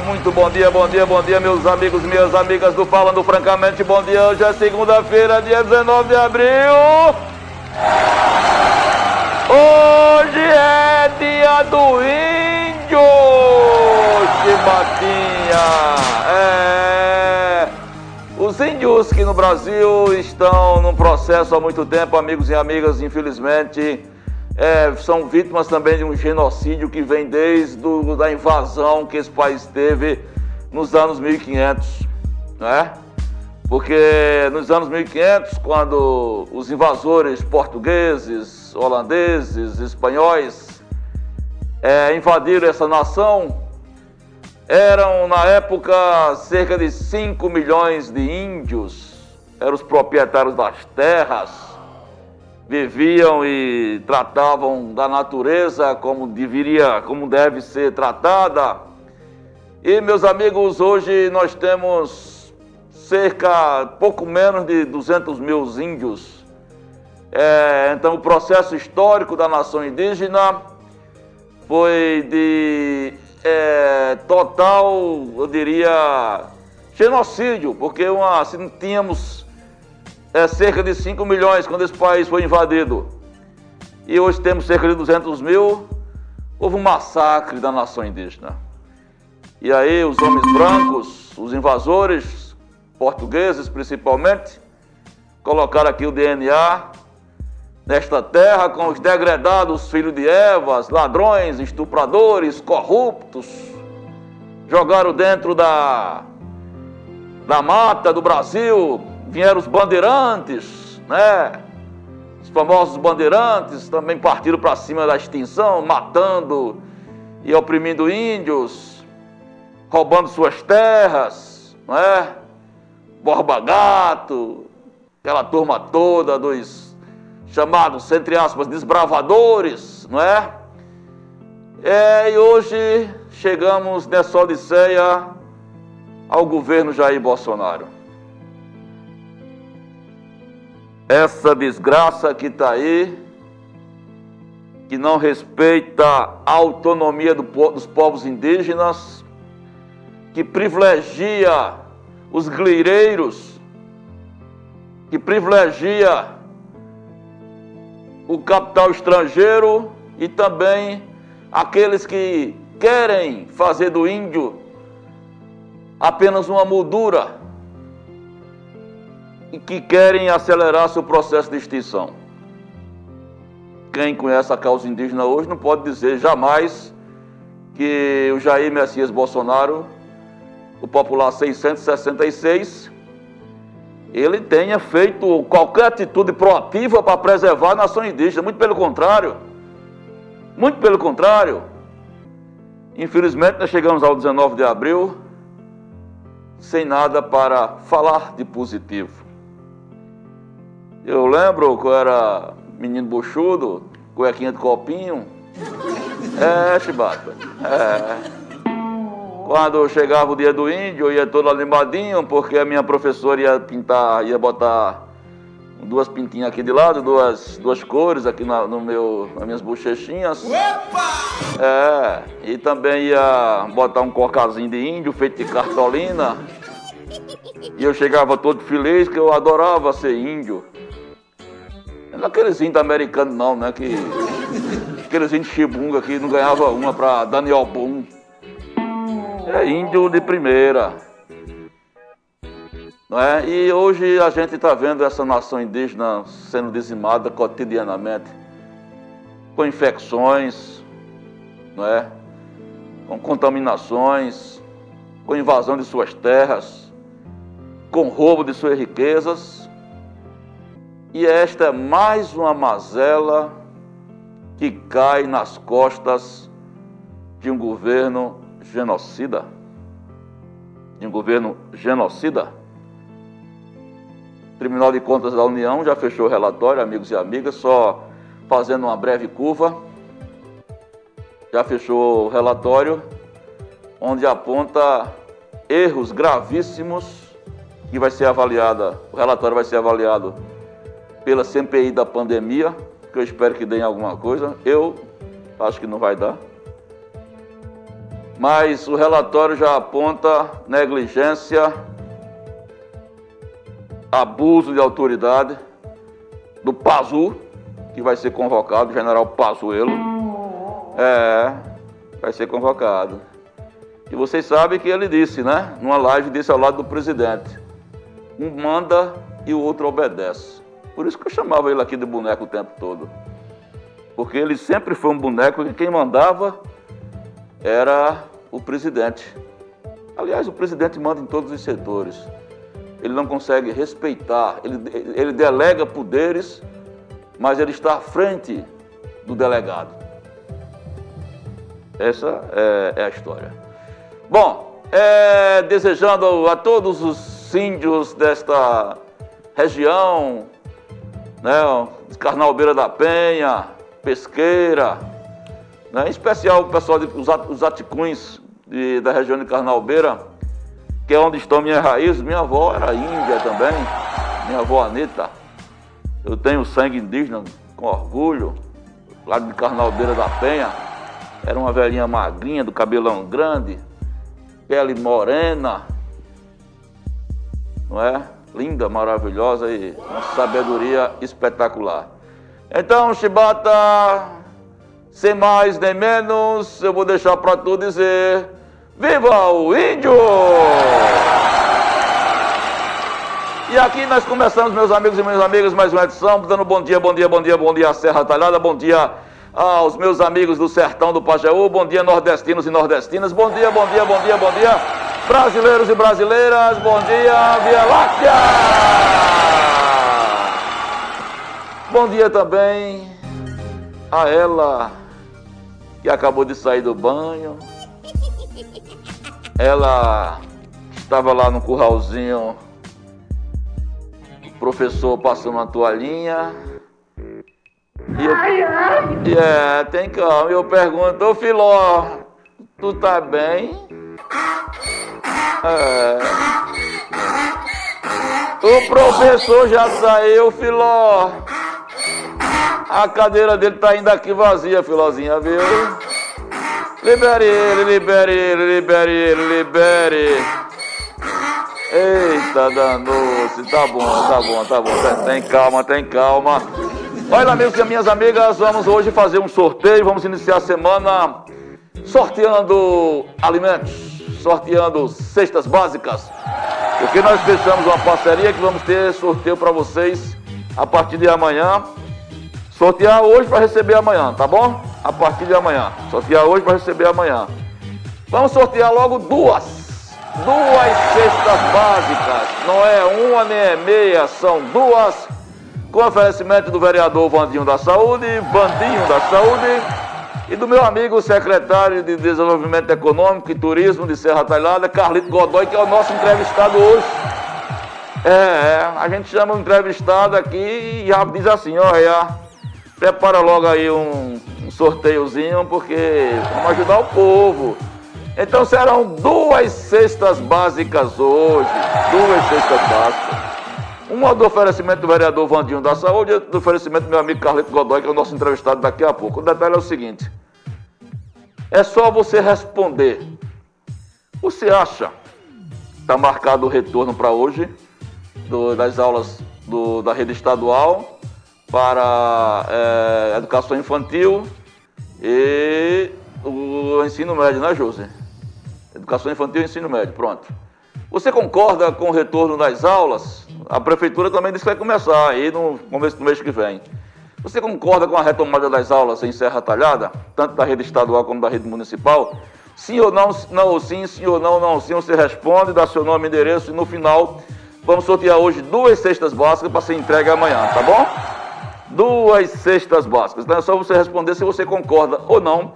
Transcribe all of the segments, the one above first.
Muito bom dia, bom dia, bom dia, meus amigos minhas amigas do Falando Francamente. Bom dia, hoje é segunda-feira, dia 19 de abril. Hoje é dia do índio, Chibatinha. É. Os índios que no Brasil estão num processo há muito tempo, amigos e amigas, infelizmente, é, são vítimas também de um genocídio que vem desde do, da invasão que esse país teve nos anos 1500, né? Porque nos anos 1500, quando os invasores portugueses, holandeses, espanhóis é, invadiram essa nação, eram na época cerca de 5 milhões de índios, eram os proprietários das terras, viviam e tratavam da natureza como deveria, como deve ser tratada. E meus amigos, hoje nós temos cerca, pouco menos de 200 mil índios. É, então, o processo histórico da nação indígena foi de é, total, eu diria, genocídio, porque uma, assim, tínhamos é, cerca de 5 milhões quando esse país foi invadido. E hoje temos cerca de 200 mil. Houve um massacre da nação indígena. E aí os homens brancos, os invasores, portugueses principalmente, colocaram aqui o DNA nesta terra com os degredados filhos de Evas, ladrões, estupradores, corruptos, jogaram dentro da, da mata do Brasil, vieram os bandeirantes, né? Os famosos bandeirantes também partiram para cima da extinção, matando e oprimindo índios, roubando suas terras, não é? Borba Gato, aquela turma toda dos chamados, entre aspas, desbravadores, não é? é e hoje chegamos nessa odisseia ao governo Jair Bolsonaro. Essa desgraça que está aí, que não respeita a autonomia do, dos povos indígenas, que privilegia os glireiros, que privilegia o capital estrangeiro e também aqueles que querem fazer do índio apenas uma moldura que querem acelerar seu processo de extinção. Quem conhece a causa indígena hoje não pode dizer jamais que o Jair Messias Bolsonaro, o popular 666, ele tenha feito qualquer atitude proativa para preservar a nação indígena. Muito pelo contrário. Muito pelo contrário. Infelizmente, nós chegamos ao 19 de abril sem nada para falar de positivo. Eu lembro que eu era menino buchudo, cuequinha de copinho. É, chibata. É. Quando chegava o dia do índio, eu ia todo animadinho, porque a minha professora ia pintar, ia botar duas pintinhas aqui de lado, duas, duas cores aqui na, no meu, nas minhas bochechinhas. Opa! É, e também ia botar um cocazinho de índio feito de cartolina. E eu chegava todo feliz, que eu adorava ser índio. Não aqueles índios americanos não, né? Que, aqueles índios chibunga que não ganhava uma pra Daniel Boom. É índio de primeira. Não é? E hoje a gente está vendo essa nação indígena sendo dizimada cotidianamente, com infecções, não é? com contaminações, com invasão de suas terras, com roubo de suas riquezas. E esta é mais uma mazela que cai nas costas de um governo genocida. de um governo genocida. O Tribunal de Contas da União já fechou o relatório, amigos e amigas, só fazendo uma breve curva. Já fechou o relatório, onde aponta erros gravíssimos que vai ser avaliada, o relatório vai ser avaliado pela CPI da pandemia, que eu espero que dê alguma coisa. Eu acho que não vai dar. Mas o relatório já aponta negligência, abuso de autoridade do Pazu, que vai ser convocado, o general Pazuello. É, vai ser convocado. E vocês sabem que ele disse, né? Numa live, disse ao lado do presidente: um manda e o outro obedece. Por isso que eu chamava ele aqui de boneco o tempo todo. Porque ele sempre foi um boneco que quem mandava era o presidente. Aliás, o presidente manda em todos os setores. Ele não consegue respeitar, ele, ele delega poderes, mas ele está à frente do delegado. Essa é, é a história. Bom, é, desejando a todos os índios desta região, né, Carnalbeira da Penha, Pesqueira, né, em especial o pessoal, de, os, os aticuns de, da região de Carnalbeira, que é onde estão minhas raízes. Minha avó era índia também, minha avó Anitta. Eu tenho sangue indígena com orgulho, lá de Carnalbeira da Penha. Era uma velhinha magrinha, do cabelão grande, pele morena, não é? Linda, maravilhosa e uma sabedoria espetacular. Então, Chibata, sem mais nem menos, eu vou deixar para tu dizer: Viva o Índio! E aqui nós começamos, meus amigos e minhas amigas, mais uma edição, dando bom dia, bom dia, bom dia, bom dia Serra Talhada, bom dia aos meus amigos do sertão do Pajeú, bom dia nordestinos e nordestinas, bom dia, bom dia, bom dia, bom dia, brasileiros e brasileiras, bom dia, Via Láctea! Bom dia também a ela que acabou de sair do banho. Ela estava lá no curralzinho, o professor passou uma toalhinha e eu, e é, tem calma. Eu pergunto, ô Filó, tu tá bem? É. O professor já saiu, Filó. A cadeira dele tá ainda aqui vazia, Filózinha, viu? Libere ele, libere ele, libere ele, libere. Eita, danou-se. Tá bom, tá bom, tá bom. Tem calma, tem calma. Olha, amigos e minhas amigas, vamos hoje fazer um sorteio. Vamos iniciar a semana sorteando alimentos, sorteando cestas básicas. Porque nós fechamos uma parceria que vamos ter sorteio para vocês a partir de amanhã. Sortear hoje para receber amanhã, tá bom? A partir de amanhã. Sortear hoje para receber amanhã. Vamos sortear logo duas. Duas cestas básicas. Não é uma nem é meia, são duas com oferecimento do vereador Vandinho da Saúde, Bandinho da Saúde e do meu amigo secretário de Desenvolvimento Econômico e Turismo de Serra Talhada, Carlito Godoy, que é o nosso entrevistado hoje. É, é a gente chama o entrevistado aqui e já diz assim, olha, prepara logo aí um, um sorteiozinho, porque vamos ajudar o povo. Então serão duas cestas básicas hoje, duas cestas básicas. Uma do oferecimento do vereador Vandinho da Saúde e do oferecimento do meu amigo Carlito Godoy, que é o nosso entrevistado daqui a pouco. O detalhe é o seguinte: é só você responder. Você acha está marcado o retorno para hoje do, das aulas do, da rede estadual para é, educação infantil e o ensino médio, né, José? Educação infantil e ensino médio, pronto. Você concorda com o retorno das aulas? A prefeitura também disse que vai começar aí no começo do mês que vem. Você concorda com a retomada das aulas em Serra Talhada, tanto da rede estadual como da rede municipal? Sim ou não, não sim, sim ou não, não sim, você responde, dá seu nome e endereço e no final vamos sortear hoje duas cestas básicas para ser entregue amanhã, tá bom? Duas cestas básicas. Então é só você responder se você concorda ou não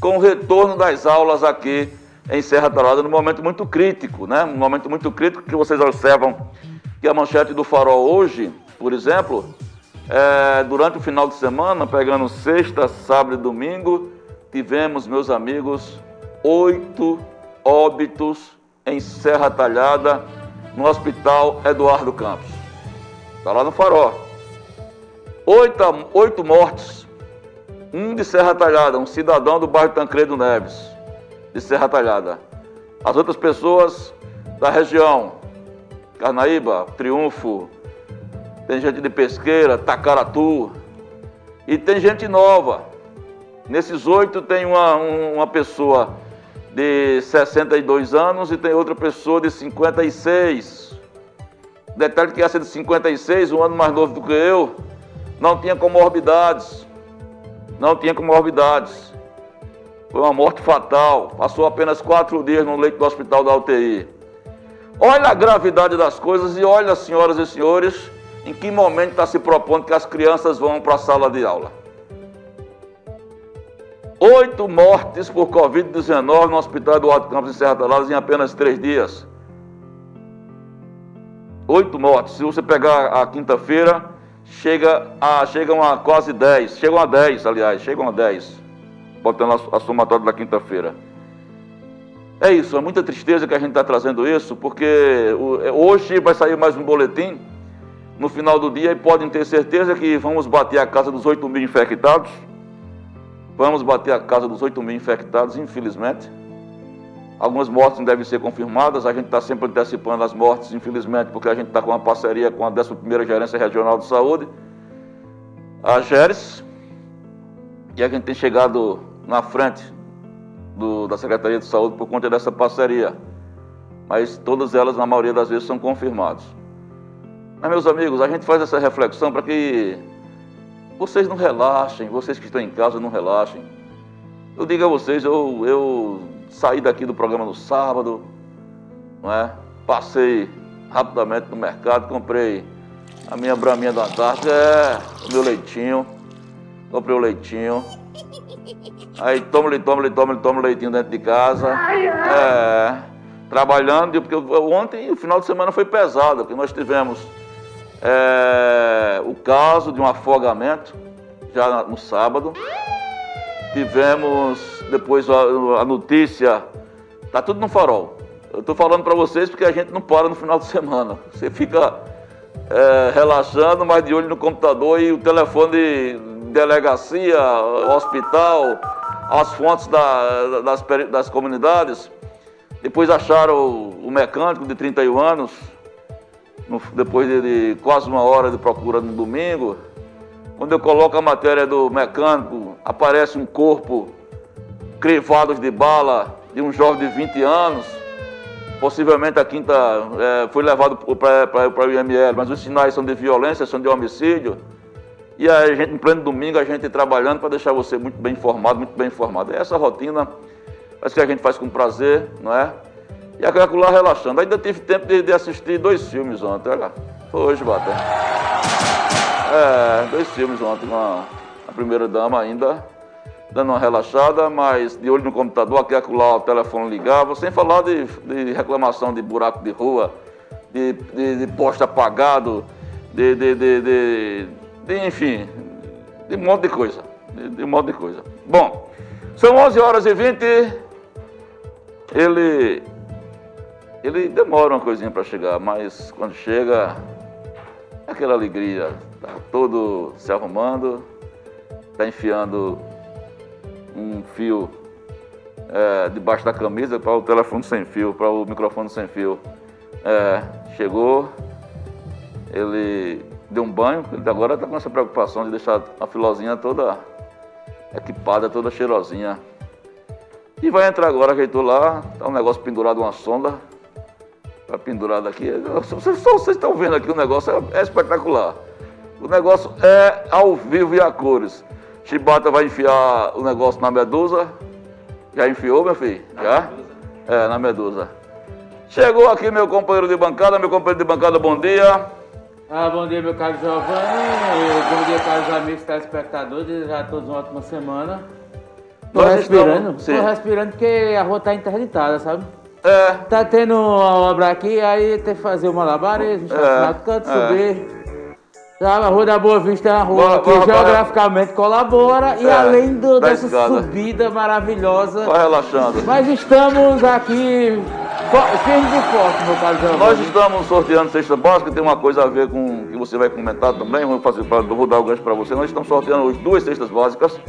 com o retorno das aulas aqui em Serra Talhada num momento muito crítico, né? Um momento muito crítico que vocês observam que a manchete do Farol hoje, por exemplo, é, durante o final de semana, pegando sexta, sábado e domingo, tivemos, meus amigos, oito óbitos em Serra Talhada, no Hospital Eduardo Campos. Está lá no Farol. Oito, oito mortes. Um de Serra Talhada, um cidadão do bairro Tancredo Neves, de Serra Talhada. As outras pessoas da região, Carnaíba, Triunfo, tem gente de Pesqueira, Tacaratu, e tem gente nova. Nesses oito tem uma, uma pessoa de 62 anos e tem outra pessoa de 56. Detalhe que essa de 56, um ano mais novo do que eu, não tinha comorbidades. Não tinha comorbidades. Foi uma morte fatal. Passou apenas quatro dias no leito do hospital da UTI. Olha a gravidade das coisas e olha, senhoras e senhores, em que momento está se propondo que as crianças vão para a sala de aula. Oito mortes por Covid-19 no Hospital Eduardo Campos em Serra Talhadas em apenas três dias. Oito mortes. Se você pegar a quinta-feira, chega a, chegam a quase 10, chegam a 10, aliás, chegam a 10, botando a, somatória da quinta-feira. É isso, é muita tristeza que a gente está trazendo isso, porque é, hoje vai sair mais um boletim no final do dia e podem ter certeza que vamos bater a casa dos 8 mil infectados. Vamos bater a casa dos 8 mil infectados, infelizmente. Algumas mortes devem ser confirmadas, a gente está sempre antecipando as mortes, infelizmente, porque a gente está com uma parceria com a 11ª Gerência Regional de Saúde, a GERES, e a gente tem chegado na frente do, da Secretaria de Saúde por conta dessa parceria. Mas todas elas, na maioria das vezes, são confirmadas. Mas, meus amigos, a gente faz essa reflexão para que vocês não relaxem, vocês que estão em casa não relaxem. Eu digo a vocês, eu, eu saí daqui do programa no sábado, não é? Passei rapidamente no mercado, comprei a minha braminha da Antártica, é o meu leitinho. Comprei o leitinho. Aí toma, toma, toma, toma leitinho dentro de casa. É, trabalhando, porque ontem o final de semana foi pesado, porque nós tivemos é, o caso de um afogamento já no sábado. Tivemos depois a, a notícia, tá tudo no farol. Eu estou falando para vocês porque a gente não para no final de semana. Você fica é, relaxando, mas de olho no computador e o telefone de delegacia, hospital, as fontes da, das, das comunidades. Depois acharam o, o mecânico de 31 anos, no, depois de, de, quase uma hora de procura no domingo. Quando eu coloco a matéria do mecânico, aparece um corpo crivados de bala de um jovem de 20 anos. Possivelmente a quinta é, foi levado para o IML, mas os sinais são de violência, são de homicídio. E a gente, em pleno domingo, a gente trabalhando para deixar você muito bem informado, muito bem informado. É essa rotina, mas que a gente faz com prazer, não é? E a calcular relaxando. Ainda tive tempo de, de, assistir dois filmes ontem, olha. Foi hoje, Bata. É, dois filmes ontem, uma, a primeira dama ainda dando uma relaxada, mas de olho no computador, aqui acolá o telefone ligava, sem falar de, de reclamação de buraco de rua, de, de, de apagado, de, de, de, enfim, de um monte de coisa. De, de um monte de coisa. Bom, são 11 horas e 20. Ele, ele demora uma coisinha para chegar, mas quando chega, é aquela alegria. Está todo se arrumando, está enfiando um fio é, debaixo da camisa para o telefone sem fio, para o microfone sem fio. É, chegou, ele deu um banho, ele agora está com essa preocupação de deixar a filozinha toda equipada, toda cheirosinha. E vai entrar agora, ajeitou lá, tá um negócio pendurado, uma sonda, tá pendurado aqui. Vocês, só vocês estão vendo aqui, o negócio é, é espetacular. O negócio é ao vivo e a cores. Chibata vai enfiar o negócio na medusa. Já enfiou, meu filho? Já? É, na medusa. Chegou aqui meu companheiro de bancada, meu companheiro de bancada, bom dia. Ah, bom dia, meu caro Giovanni. Bom dia, caros amigos telespectadores. Desejar a todos uma ótima semana. Tô Nós respirando. Estamos, tô respirando porque a rua tá interditada, sabe? É. Tá tendo uma obra aqui, aí tem que fazer o malabarismo, é. canto, é. subir. Sabe, a Rua da Boa Vista é uma rua que geograficamente colabora é, e além do, dessa escada. subida maravilhosa. Vai relaxando. Mas estamos aqui e meu caro. Nós estamos sorteando cesta básica, tem uma coisa a ver com que você vai comentar também. Vou, fazer, vou dar o gancho para você. Nós estamos sorteando hoje duas cestas básicas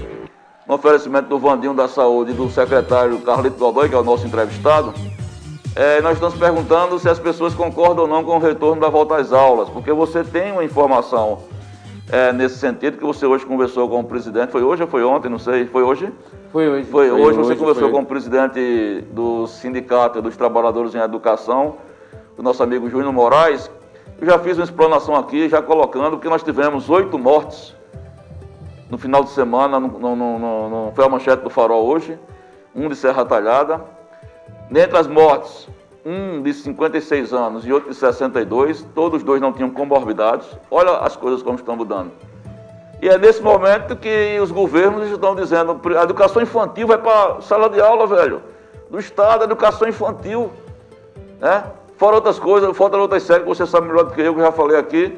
no oferecimento do Vandinho da Saúde e do secretário Carlito Godoy, que é o nosso entrevistado. É, nós estamos perguntando se as pessoas concordam ou não com o retorno da volta às aulas, porque você tem uma informação é, nesse sentido que você hoje conversou com o presidente. Foi hoje ou foi ontem? Não sei. Foi hoje? Foi hoje. Foi, foi hoje, você conversou foi. com o presidente do Sindicato dos Trabalhadores em Educação, o nosso amigo Júnior Moraes. Eu já fiz uma explanação aqui, já colocando que nós tivemos oito mortes no final de semana, no, no, no, no, foi a manchete do Farol hoje, um de Serra Talhada Dentre as mortes, um de 56 anos e outro de 62, todos os dois não tinham comorbidades. Olha as coisas como estão mudando. E é nesse momento que os governos estão dizendo a educação infantil vai para sala de aula, velho. Do Estado, a educação infantil. Né? Fora outras coisas, fora outras séries que você sabe melhor do que eu, que eu já falei aqui,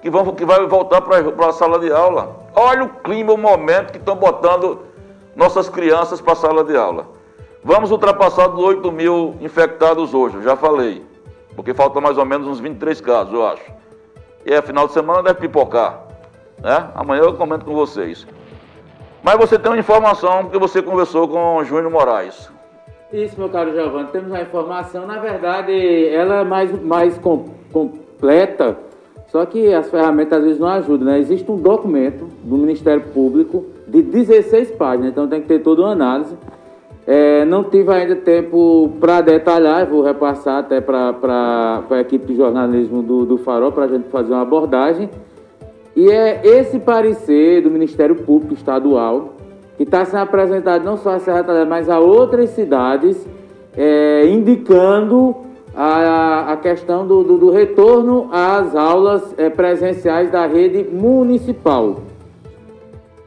que, vão, que vai voltar para a sala de aula. Olha o clima, o momento que estão botando nossas crianças para a sala de aula. Vamos ultrapassar dos 8 mil infectados hoje, já falei. Porque faltam mais ou menos uns 23 casos, eu acho. E é final de semana deve pipocar. Né? Amanhã eu comento com vocês. Mas você tem uma informação que você conversou com o Júnior Moraes. Isso, meu caro Giovanni, temos uma informação, na verdade, ela é mais, mais com, completa, só que as ferramentas às vezes não ajudam, né? Existe um documento do Ministério Público de 16 páginas, então tem que ter toda uma análise é, não tive ainda tempo para detalhar, vou repassar até para a equipe de jornalismo do, do Farol para a gente fazer uma abordagem. E é esse parecer do Ministério Público Estadual que está sendo apresentado não só a Serra Talhada, mas a outras cidades, é, indicando a, a questão do, do, do, retorno às aulas é, presenciais da rede municipal.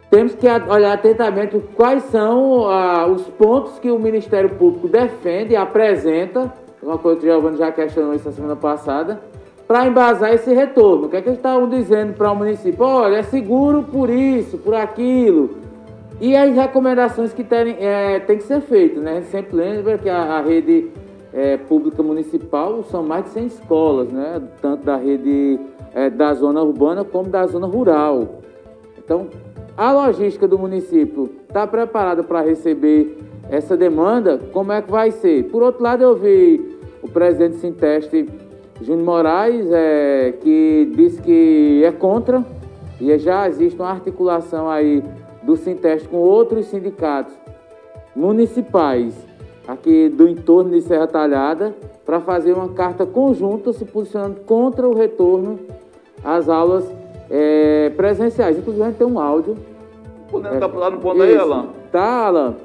Temos que olhar atentamente quais são ah, os pontos que o Ministério Público defende apresenta, uma coisa que o Giovanni já questionou isso na semana passada, para embasar esse retorno. O que é que eles estavam dizendo para o município? Olha, é seguro por isso, por aquilo. E as recomendações que tem, é, tem que ser feitas, né? A gente sempre lembra que a, a rede é, pública municipal são mais de 100 escolas, né? Tanto da rede é, da zona urbana como da zona rural. Então, a logística do município está preparada para receber essa demanda? Como é que vai ser? Por outro lado, eu vi o presidente Sinteste, Júnior Moraes, é, que disse que é contra e já existe uma articulação aí do Sinteste com outros sindicatos municipais aqui do entorno de Serra Talhada para fazer uma carta conjunta se posicionando contra o retorno às aulas é, presenciais. Inclusive, a gente tem um áudio. Podendo é, lá no ponto aí, Alan? Tá, Alan.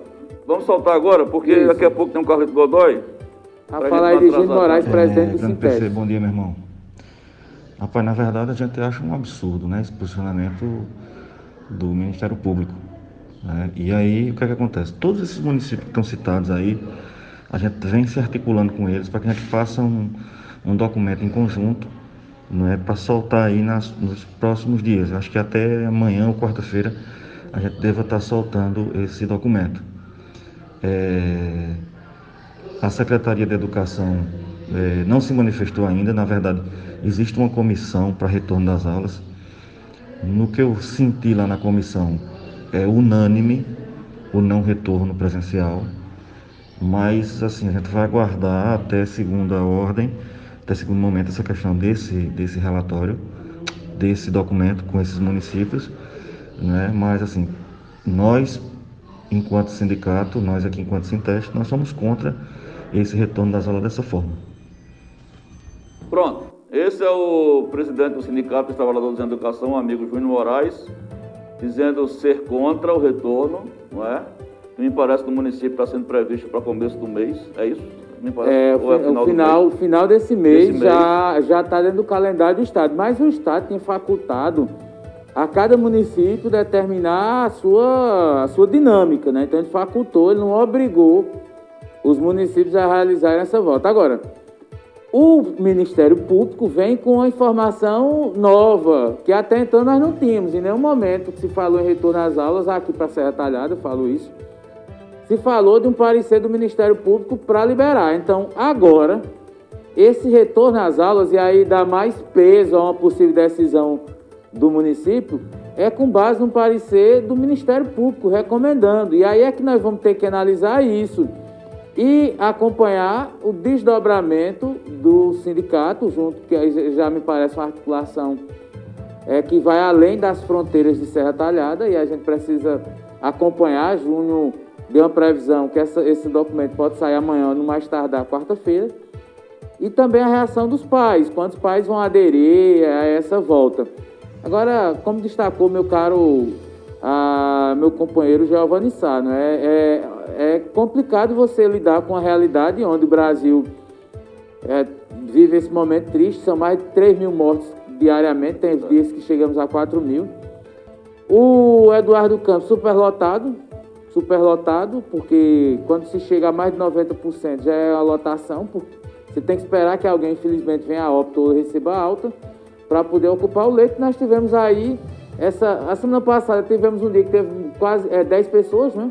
Vamos soltar agora, porque isso. daqui a pouco tem um Carlito Godoy. A falar aí de Gino Moraes, é, presidente do Sintese. Bom dia, meu irmão. Rapaz, na verdade, a gente acha um absurdo, né? Esse posicionamento do Ministério Público. Né? E aí, o que é que acontece? Todos esses municípios que estão citados aí, a gente vem se articulando com eles para que a gente faça um, um documento em conjunto não é para soltar aí nas, nos próximos dias. acho que até amanhã ou quarta-feira a gente deva estar tá soltando esse documento. É, a Secretaria de Educação é, não se manifestou ainda, na verdade, existe uma comissão para retorno das aulas. No que eu senti lá na comissão, é unânime o não retorno presencial, mas assim, a gente vai aguardar até segunda ordem até segundo momento essa questão desse, desse relatório, desse documento com esses municípios, né? mas assim, nós, enquanto sindicato, nós aqui enquanto Sinteste, nós somos contra esse retorno das aulas dessa forma. Pronto, esse é o presidente do Sindicato dos Trabalhadores em Educação, amigo Júnior Moraes, dizendo ser contra o retorno, não é? Que me parece que o município está sendo previsto para começo do mês, é isso? É, o, é final, o final, o final desse mês, desse mês. já já está dentro do calendário do Estado. Mas o Estado tem facultado a cada município determinar a sua, a sua dinâmica, né? Então ele facultou, ele não obrigou os municípios a realizarem essa volta. Agora, o Ministério Público vem com uma informação nova, que até então nós não tínhamos. Em nenhum momento que se falou em retorno às aulas, aqui para Serra Talhada, eu falo isso, se falou de um parecer do Ministério Público para liberar. Então, agora, esse retorno às aulas, e aí dá mais peso a uma possível decisão do município é com base no parecer do Ministério Público recomendando. E aí é que nós vamos ter que analisar isso e acompanhar o desdobramento do sindicato, junto, que já me parece uma articulação é, que vai além das fronteiras de Serra Talhada e a gente precisa acompanhar. Junho deu uma previsão que essa, esse documento pode sair amanhã, no mais tardar quarta-feira. E também a reação dos pais, quantos pais vão aderir a essa volta. Agora, como destacou meu caro, a, meu companheiro Giovanni Sá, né? é, é, complicado você lidar com a realidade onde o Brasil é, vive esse momento triste, são mais de 3 mil mortos diariamente, tem dias que chegamos a 4 mil. O Eduardo Campos superlotado, superlotado, porque quando se chega a mais de 90% já é a lotação, porque você tem que esperar que alguém, infelizmente, venha a óbito ou receba alta para poder ocupar o leito. Nós tivemos aí, essa, a semana passada tivemos um dia que teve quase é, 10 pessoas, né?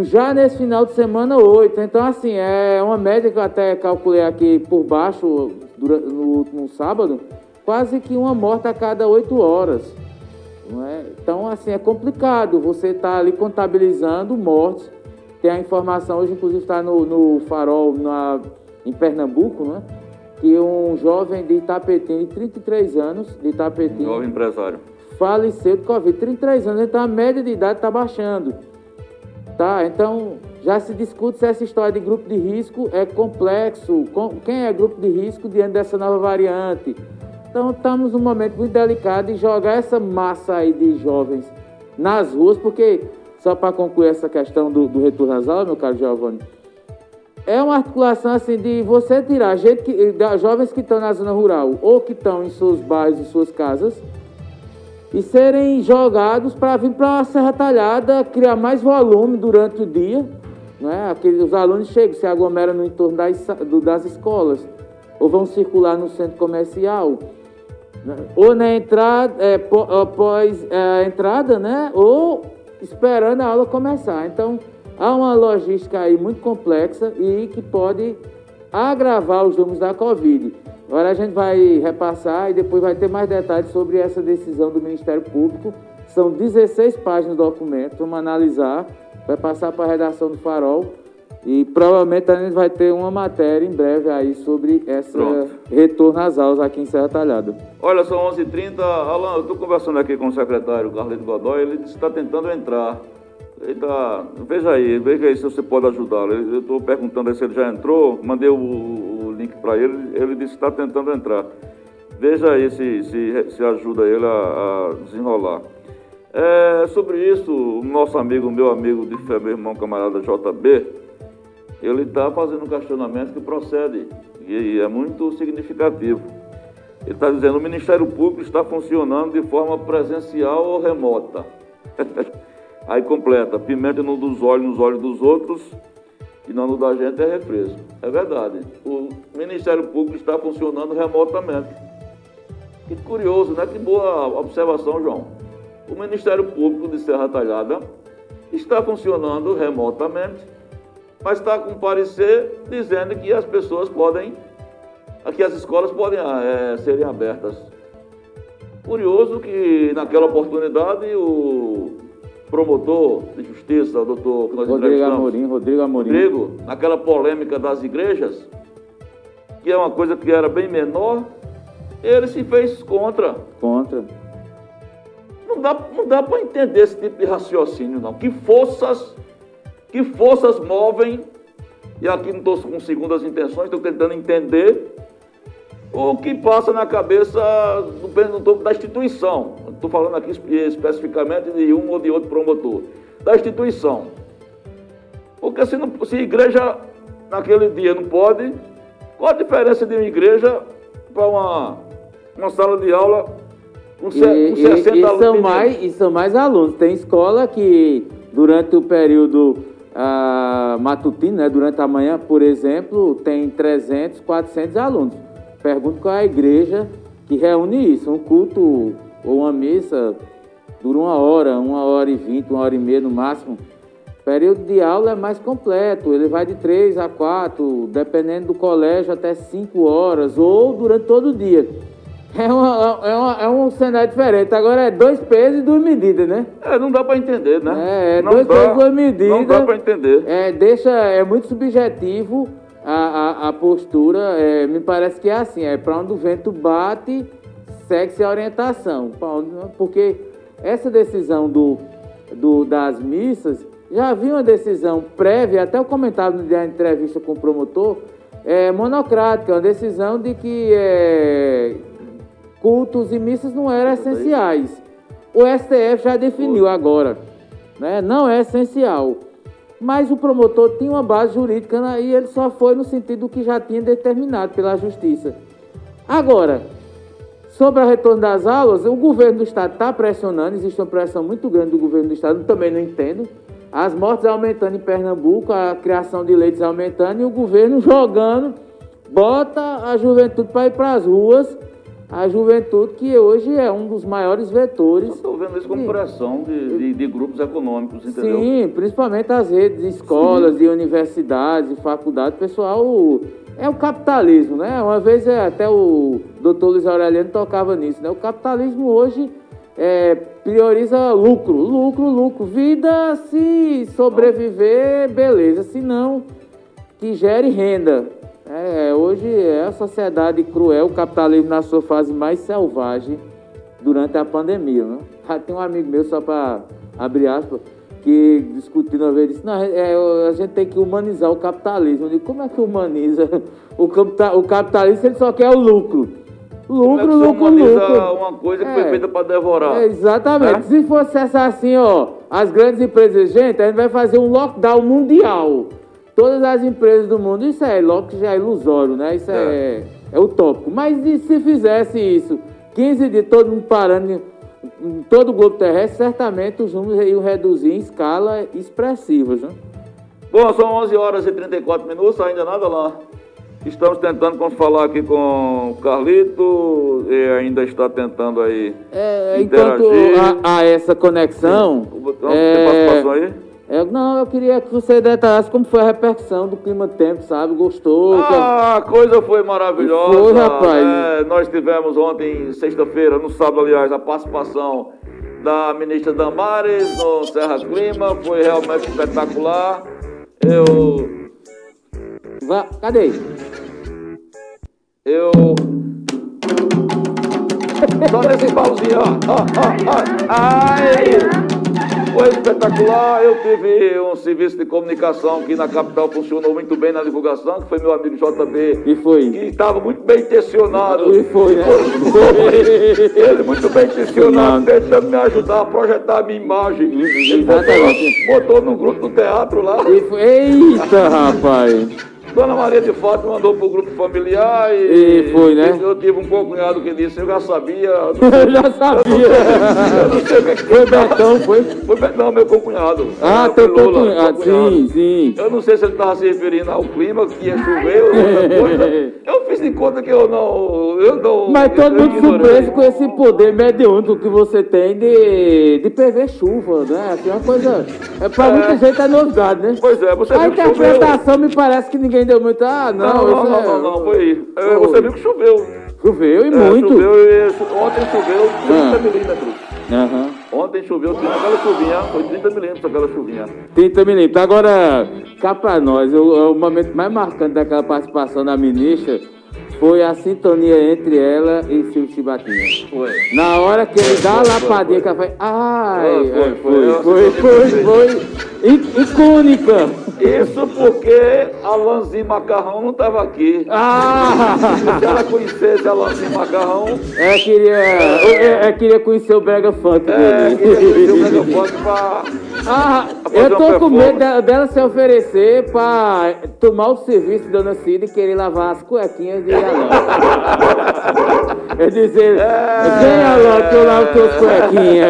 Já nesse final de semana, 8. Então, assim, é uma média que eu até calculei aqui por baixo durante, no último sábado, quase que uma morte a cada 8 horas. É? Então, assim, é complicado você estar tá ali contabilizando mortes. Tem a informação, hoje inclusive está no, no farol na, em Pernambuco, né? Que um jovem de Itapetim, de 33 anos, de Itapetim... Jovem empresário. Faleceu de Covid, 33 anos, então a média de idade está baixando. Tá, então já se discute se essa história de grupo de risco é complexo, quem é grupo de risco diante dessa nova variante. Então estamos num momento muito delicado de jogar essa massa aí de jovens nas ruas, porque, só para concluir essa questão do, do retorno às aulas, meu caro Giovanni, é uma articulação assim de você tirar gente que, jovens que estão na zona rural ou que estão em seus bairros, em suas casas, e serem jogados para vir para a Serra Talhada, criar mais volume durante o dia. Né? Aqueles, os alunos chegam, se aglomeram no entorno das, das escolas, ou vão circular no centro comercial, né? ou na entrada, é, após é, a entrada, né? ou esperando a aula começar. Então, Há uma logística aí muito complexa e que pode agravar os números da Covid. Agora a gente vai repassar e depois vai ter mais detalhes sobre essa decisão do Ministério Público. São 16 páginas do documento, vamos analisar, vai passar para a redação do Farol e provavelmente a gente vai ter uma matéria em breve aí sobre esse retorno às aulas aqui em Serra Talhada. Olha, são 11h30. Alan, eu estou conversando aqui com o secretário Carlito Godoy, ele está tentando entrar tá, veja aí, veja aí se você pode ajudá-lo. Eu estou perguntando se ele já entrou, mandei o, o link para ele, ele disse que está tentando entrar. Veja aí se, se, se ajuda ele a, a desenrolar. É, sobre isso, o nosso amigo, meu amigo de fé, meu irmão camarada JB, ele está fazendo um questionamento que procede e é muito significativo. Ele está dizendo o Ministério Público está funcionando de forma presencial ou remota. Aí completa, pimenta no dos olhos nos olhos dos outros e não no da gente é refresco. É verdade. O Ministério Público está funcionando remotamente. Que curioso, né? Que boa observação, João. O Ministério Público de Serra Talhada está funcionando remotamente, mas está com parecer dizendo que as pessoas podem, que as escolas podem é, serem abertas. Curioso que naquela oportunidade o promotor de justiça, doutor que nós Rodrigo Amorim, Rodrigo Amorim. Rodrigo, naquela polêmica das igrejas, que é uma coisa que era bem menor, ele se fez contra. Contra. Não dá, não dá para entender esse tipo de raciocínio, não. Que forças, que forças movem, e aqui não estou com segundas intenções, estou tentando entender o que passa na cabeça do, da instituição. Estou falando aqui especificamente de um ou de outro promotor. Da instituição. Porque se, não, se a igreja naquele dia não pode, qual a diferença de uma igreja para uma, uma sala de aula Com, e, com 60 e, e alunos. São mais, e são mais alunos. Tem escola que, durante o período uh, matutino, né, durante a manhã, por exemplo, tem 300, 400 alunos. Pergunto qual é a igreja que reúne isso. Um culto ou uma missa dura uma hora, uma hora e vinte, uma hora e meia no máximo. O período de aula é mais completo, ele vai de três a quatro, dependendo do colégio, até cinco horas, ou durante todo o dia. É, uma, é, uma, é, um cenário diferente. Agora é dois pesos e duas medidas, né? É, não dá para entender, né? É, é dois dá, pesos e duas medidas. Não dá para entender. É, deixa, é muito subjetivo a, a, a postura. É, me parece que é assim: é para onde o vento bate, segue-se a orientação. Porque essa decisão do, do, das missas já havia uma decisão prévia, até o comentário da entrevista com o promotor, é monocrática, uma decisão de que é, cultos e missas não eram essenciais. O STF já definiu agora, né? não é essencial. Mas o promotor tinha uma base jurídica né? e ele só foi no sentido que já tinha determinado pela Justiça. Agora, sobre o retorno das aulas, o governo do Estado está pressionando, existe uma pressão muito grande do governo do Estado, também não entendo. As mortes aumentando em Pernambuco, a criação de leitos aumentando e o governo jogando, bota a juventude para ir para as ruas a juventude, que hoje é um dos maiores vetores. Estou vendo isso como pressão de, de, de, grupos econômicos, entendeu? Sim, principalmente as redes de escolas, Sim. de universidades, de faculdades. Pessoal, é o capitalismo, né? Uma vez é, até o doutor Luiz Aureliano tocava nisso, né? O capitalismo hoje é, prioriza lucro, lucro, lucro. Vida, se sobreviver, beleza. Se não, que gere renda. É, é, hoje é a sociedade cruel, o capitalismo na sua fase mais selvagem durante a pandemia. Né? Tem um amigo meu, só para abrir aspas, que discutindo uma vez disse, não, é, a gente tem que humanizar o capitalismo. Eu digo, como é que humaniza o, o capitalismo ele só quer o lucro? Lucro, como é lucro, lucro. uma coisa que é, foi feita para devorar. É, exatamente. É? Se fosse assim, ó, as grandes empresas, gente, a gente vai fazer um lockdown mundial todas as empresas do mundo. Isso é logo já é ilusório, né? Isso é, é, é utópico. Mas e se fizesse isso, 15 dias, todo mundo parando em todo o globo terrestre, certamente os números iam reduzir em escala expressiva. Né? Bom, são 11 horas e 34 minutos, ainda nada lá. Estamos tentando vamos falar aqui com o Carlito, e ainda está tentando aí. É, enquanto há, há essa conexão. Tem, é, participação aí? Eu, não, eu queria que você detalhasse como foi a repercussão do clima-tempo, sabe? Gostou? Ah, a coisa foi maravilhosa. Foi, rapaz. É, nós tivemos ontem, sexta-feira, no sábado, aliás, a participação da ministra Damares no Serra Clima. Foi realmente espetacular. Eu. Vá, cadê? Eu. Só nesse pauzinho, ó. ó, ó, ó. Ai! Foi espetacular. Eu tive um serviço de comunicação que na capital funcionou muito bem na divulgação, que foi meu amigo JB. E foi? Que estava muito bem intencionado. E foi, né? Foi. Ele muito bem intencionado, tentando me ajudar a projetar a minha imagem. Ele botou, botou no grupo do teatro lá. E foi. Eita, rapaz! Dona Maria de Fátima mandou pro grupo familiar e, e foi, né? Eu tive um cunhado que disse, eu já sabia. Eu já sabia. Eu não sei o que, que Foi Betão, foi? Foi Betão, meu cunhado. Ah, teu cunhado, sim, sim. Eu não sei se ele estava se referindo ao clima, que ia chover ou outra coisa. Eu fiz de conta que eu não. Eu não Mas todo mundo surpreso com esse poder mediúnico que você tem de, de prever chuva, né? Assim, uma coisa. É, pra é. muita gente é novidade, né? Pois é, você A interpretação me parece que ninguém ninguém deu muito. Ah, não. Não, não, não, não, não, foi. É, você viu que choveu. Choveu e é, muito. Choveu e, ontem choveu 30 ah. milímetros. Uhum. Ontem choveu aquela chuvinha, foi 30 milímetros aquela chuvinha. 30 milímetros. Agora, cá pra nós, o, o momento mais marcante daquela participação da ministra foi a sintonia entre ela e Silvio Chibatinha. Foi. Na hora que ele dá a lapadinha, que ela faz. Ai, foi, foi, foi, foi. Icônica. Isso porque Alanzinho Macarrão não estava aqui. Ah! Se ela conhecesse Alanzinho Macarrão. É, queria. É, é, queria conhecer o Brega Funk. É, queria conhecer o Brega Funk pra, ah, Eu tô com medo dela, dela, se oferecer pra tomar o serviço de Dona Cida e querer lavar as cuequinhas Alô. é dizer, é... vem Alô que eu lavo tuas cuequinhas.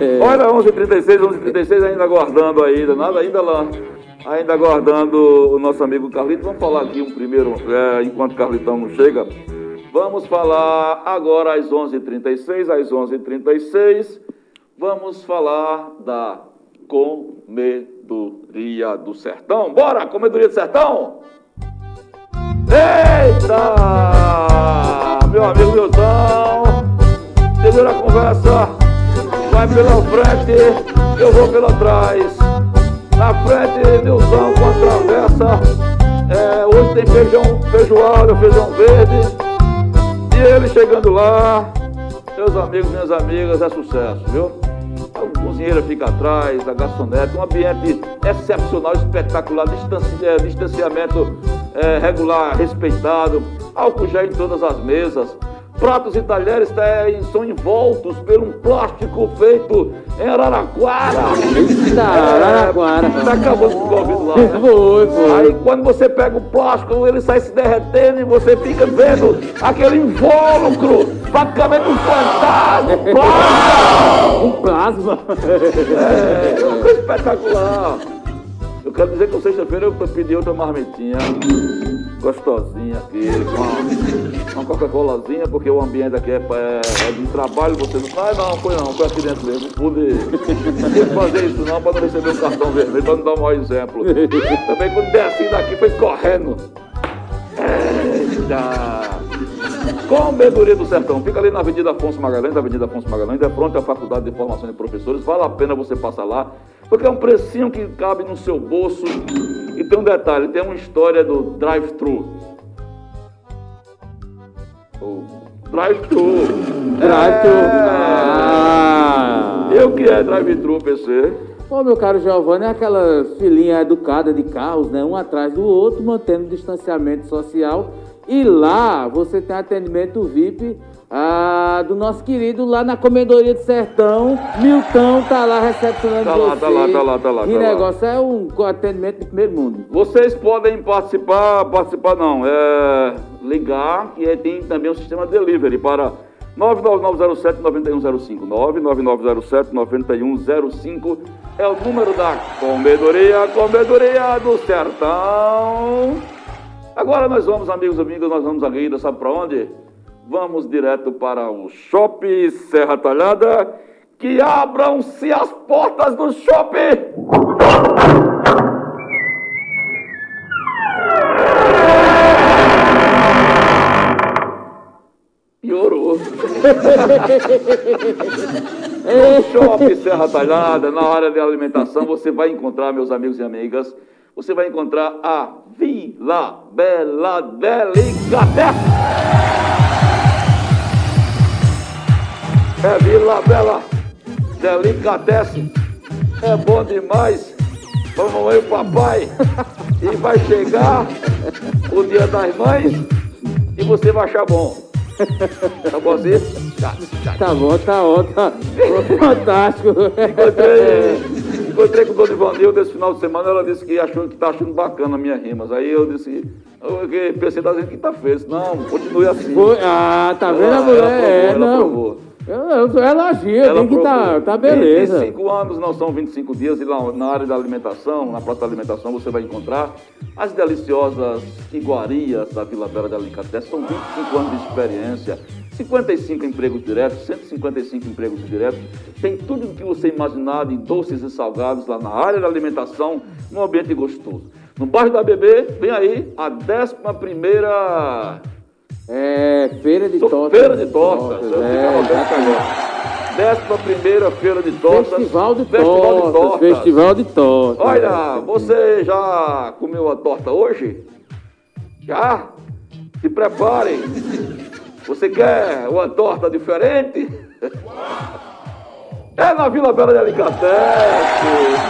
É. Olha, 11h36, 11h36 ainda aguardando ainda, nada ainda lá. Ainda aguardando o nosso amigo Carlito. Vamos falar aqui um primeiro, é, enquanto Carlitão não chega. Vamos falar agora às 11h36, às 11h36. Vamos falar da Comedoria do Sertão. Bora, Comedoria do Sertão! Eita! Meu amigo Milton, entendeu a conversa? Vai pela frente, eu vou pela trás. Na frente, Milton com a travessa. É, hoje tem feijão, feijoada, feijão verde. E ele chegando lá, meus amigos, minhas amigas, é sucesso, viu? A cozinheira fica atrás, a garçonete, um ambiente excepcional, espetacular, é, distanciamento é, regular, respeitado, álcool gel em todas as mesas. Pratos e talheres são envoltos por um plástico feito em Araraquara. Eita, Araraquara. É, acabou com o Covid lá. Né? Foi, foi. Aí quando você pega o plástico, ele sai se derretendo e você fica vendo aquele invólucro, praticamente um fantasma, um plasma. um plasma. É, uma coisa espetacular. Eu quero dizer que sexta-feira eu pedi outra marmitinha gostosinha aqui, com uma Coca-Colazinha, porque o ambiente aqui é, é, é, de trabalho, você não. Ah, não, foi não, foi aqui dentro mesmo. Pude, pude fazer isso não, para não receber um cartão vermelho, para não dar um mau exemplo. Também quando desci daqui foi correndo. Eita! Comedoria do Sertão. Fica ali na Avenida Afonso Magalhães, Avenida Afonso Magalhães, é pronto a Faculdade de Formação de Professores. Vale a pena você passar lá, porque é um precinho que cabe no seu bolso. E tem um detalhe, tem uma história do drive-thru. Drive-thru. Drive-thru. É... Ah. E o que é drive-thru, PC? Ô, meu caro Giovanni, é aquela filinha educada de carros, né? Um atrás do outro, mantendo distanciamento social e lá você tem atendimento VIP ah, do nosso querido lá na Comedoria do Sertão. Milton tá lá recepcionando tá lá, você. Tá lá, tá lá, tá lá. Que tá negócio lá. é um atendimento de primeiro mundo. Vocês podem participar, participar não, é ligar e tem também o sistema delivery para 99907-9105. 99907-9105 é o número da Comedoria, Comedoria do Sertão. Agora nós vamos, amigos e amigas, nós vamos ainda, sabe para onde? Vamos direto para o Shopping Serra Talhada. Que abram-se as portas do shopping! Piorou. no Shopping Serra Talhada, na área de alimentação, você vai encontrar, meus amigos e amigas, você vai encontrar a Vila Bela Delicatessen. É Vila Bela Delicatessen. É bom demais e o papai. E vai chegar o dia das mães e você vai achar bom. Tá bom assim? Tá, tá bom, tá ótimo. Tá fantástico. Encontrei Encontrei com o Dona Ivanilda esse final de semana, ela disse que achou que tá achando bacana minhas rimas. Aí eu disse, eu pensei da gente que tá feio. Não, continue assim. Ah, tá vendo a mulher? Ela, é, não. Eu, eu, elogio, tem que tá, tá beleza. 25 anos não são 25 dias e lá na área da alimentação, na praça da alimentação, você vai encontrar as deliciosas iguarias da Vila Bela de Alicate. São 25 anos de experiência 55 empregos diretos, 155 empregos diretos. Tem tudo o que você imaginar de doces e salgados lá na área da alimentação, num ambiente gostoso. No bairro da Bebê, vem aí a 11 primeira... É, feira de tortas. Feira de tortas. tortas é, Décima primeira feira de tortas. Festival de, Festival tortas, de tortas. Festival de tortas. Olha, você já comeu a torta hoje? Já? Se preparem. Você quer uma torta diferente? É na Vila Bela de Alicatete.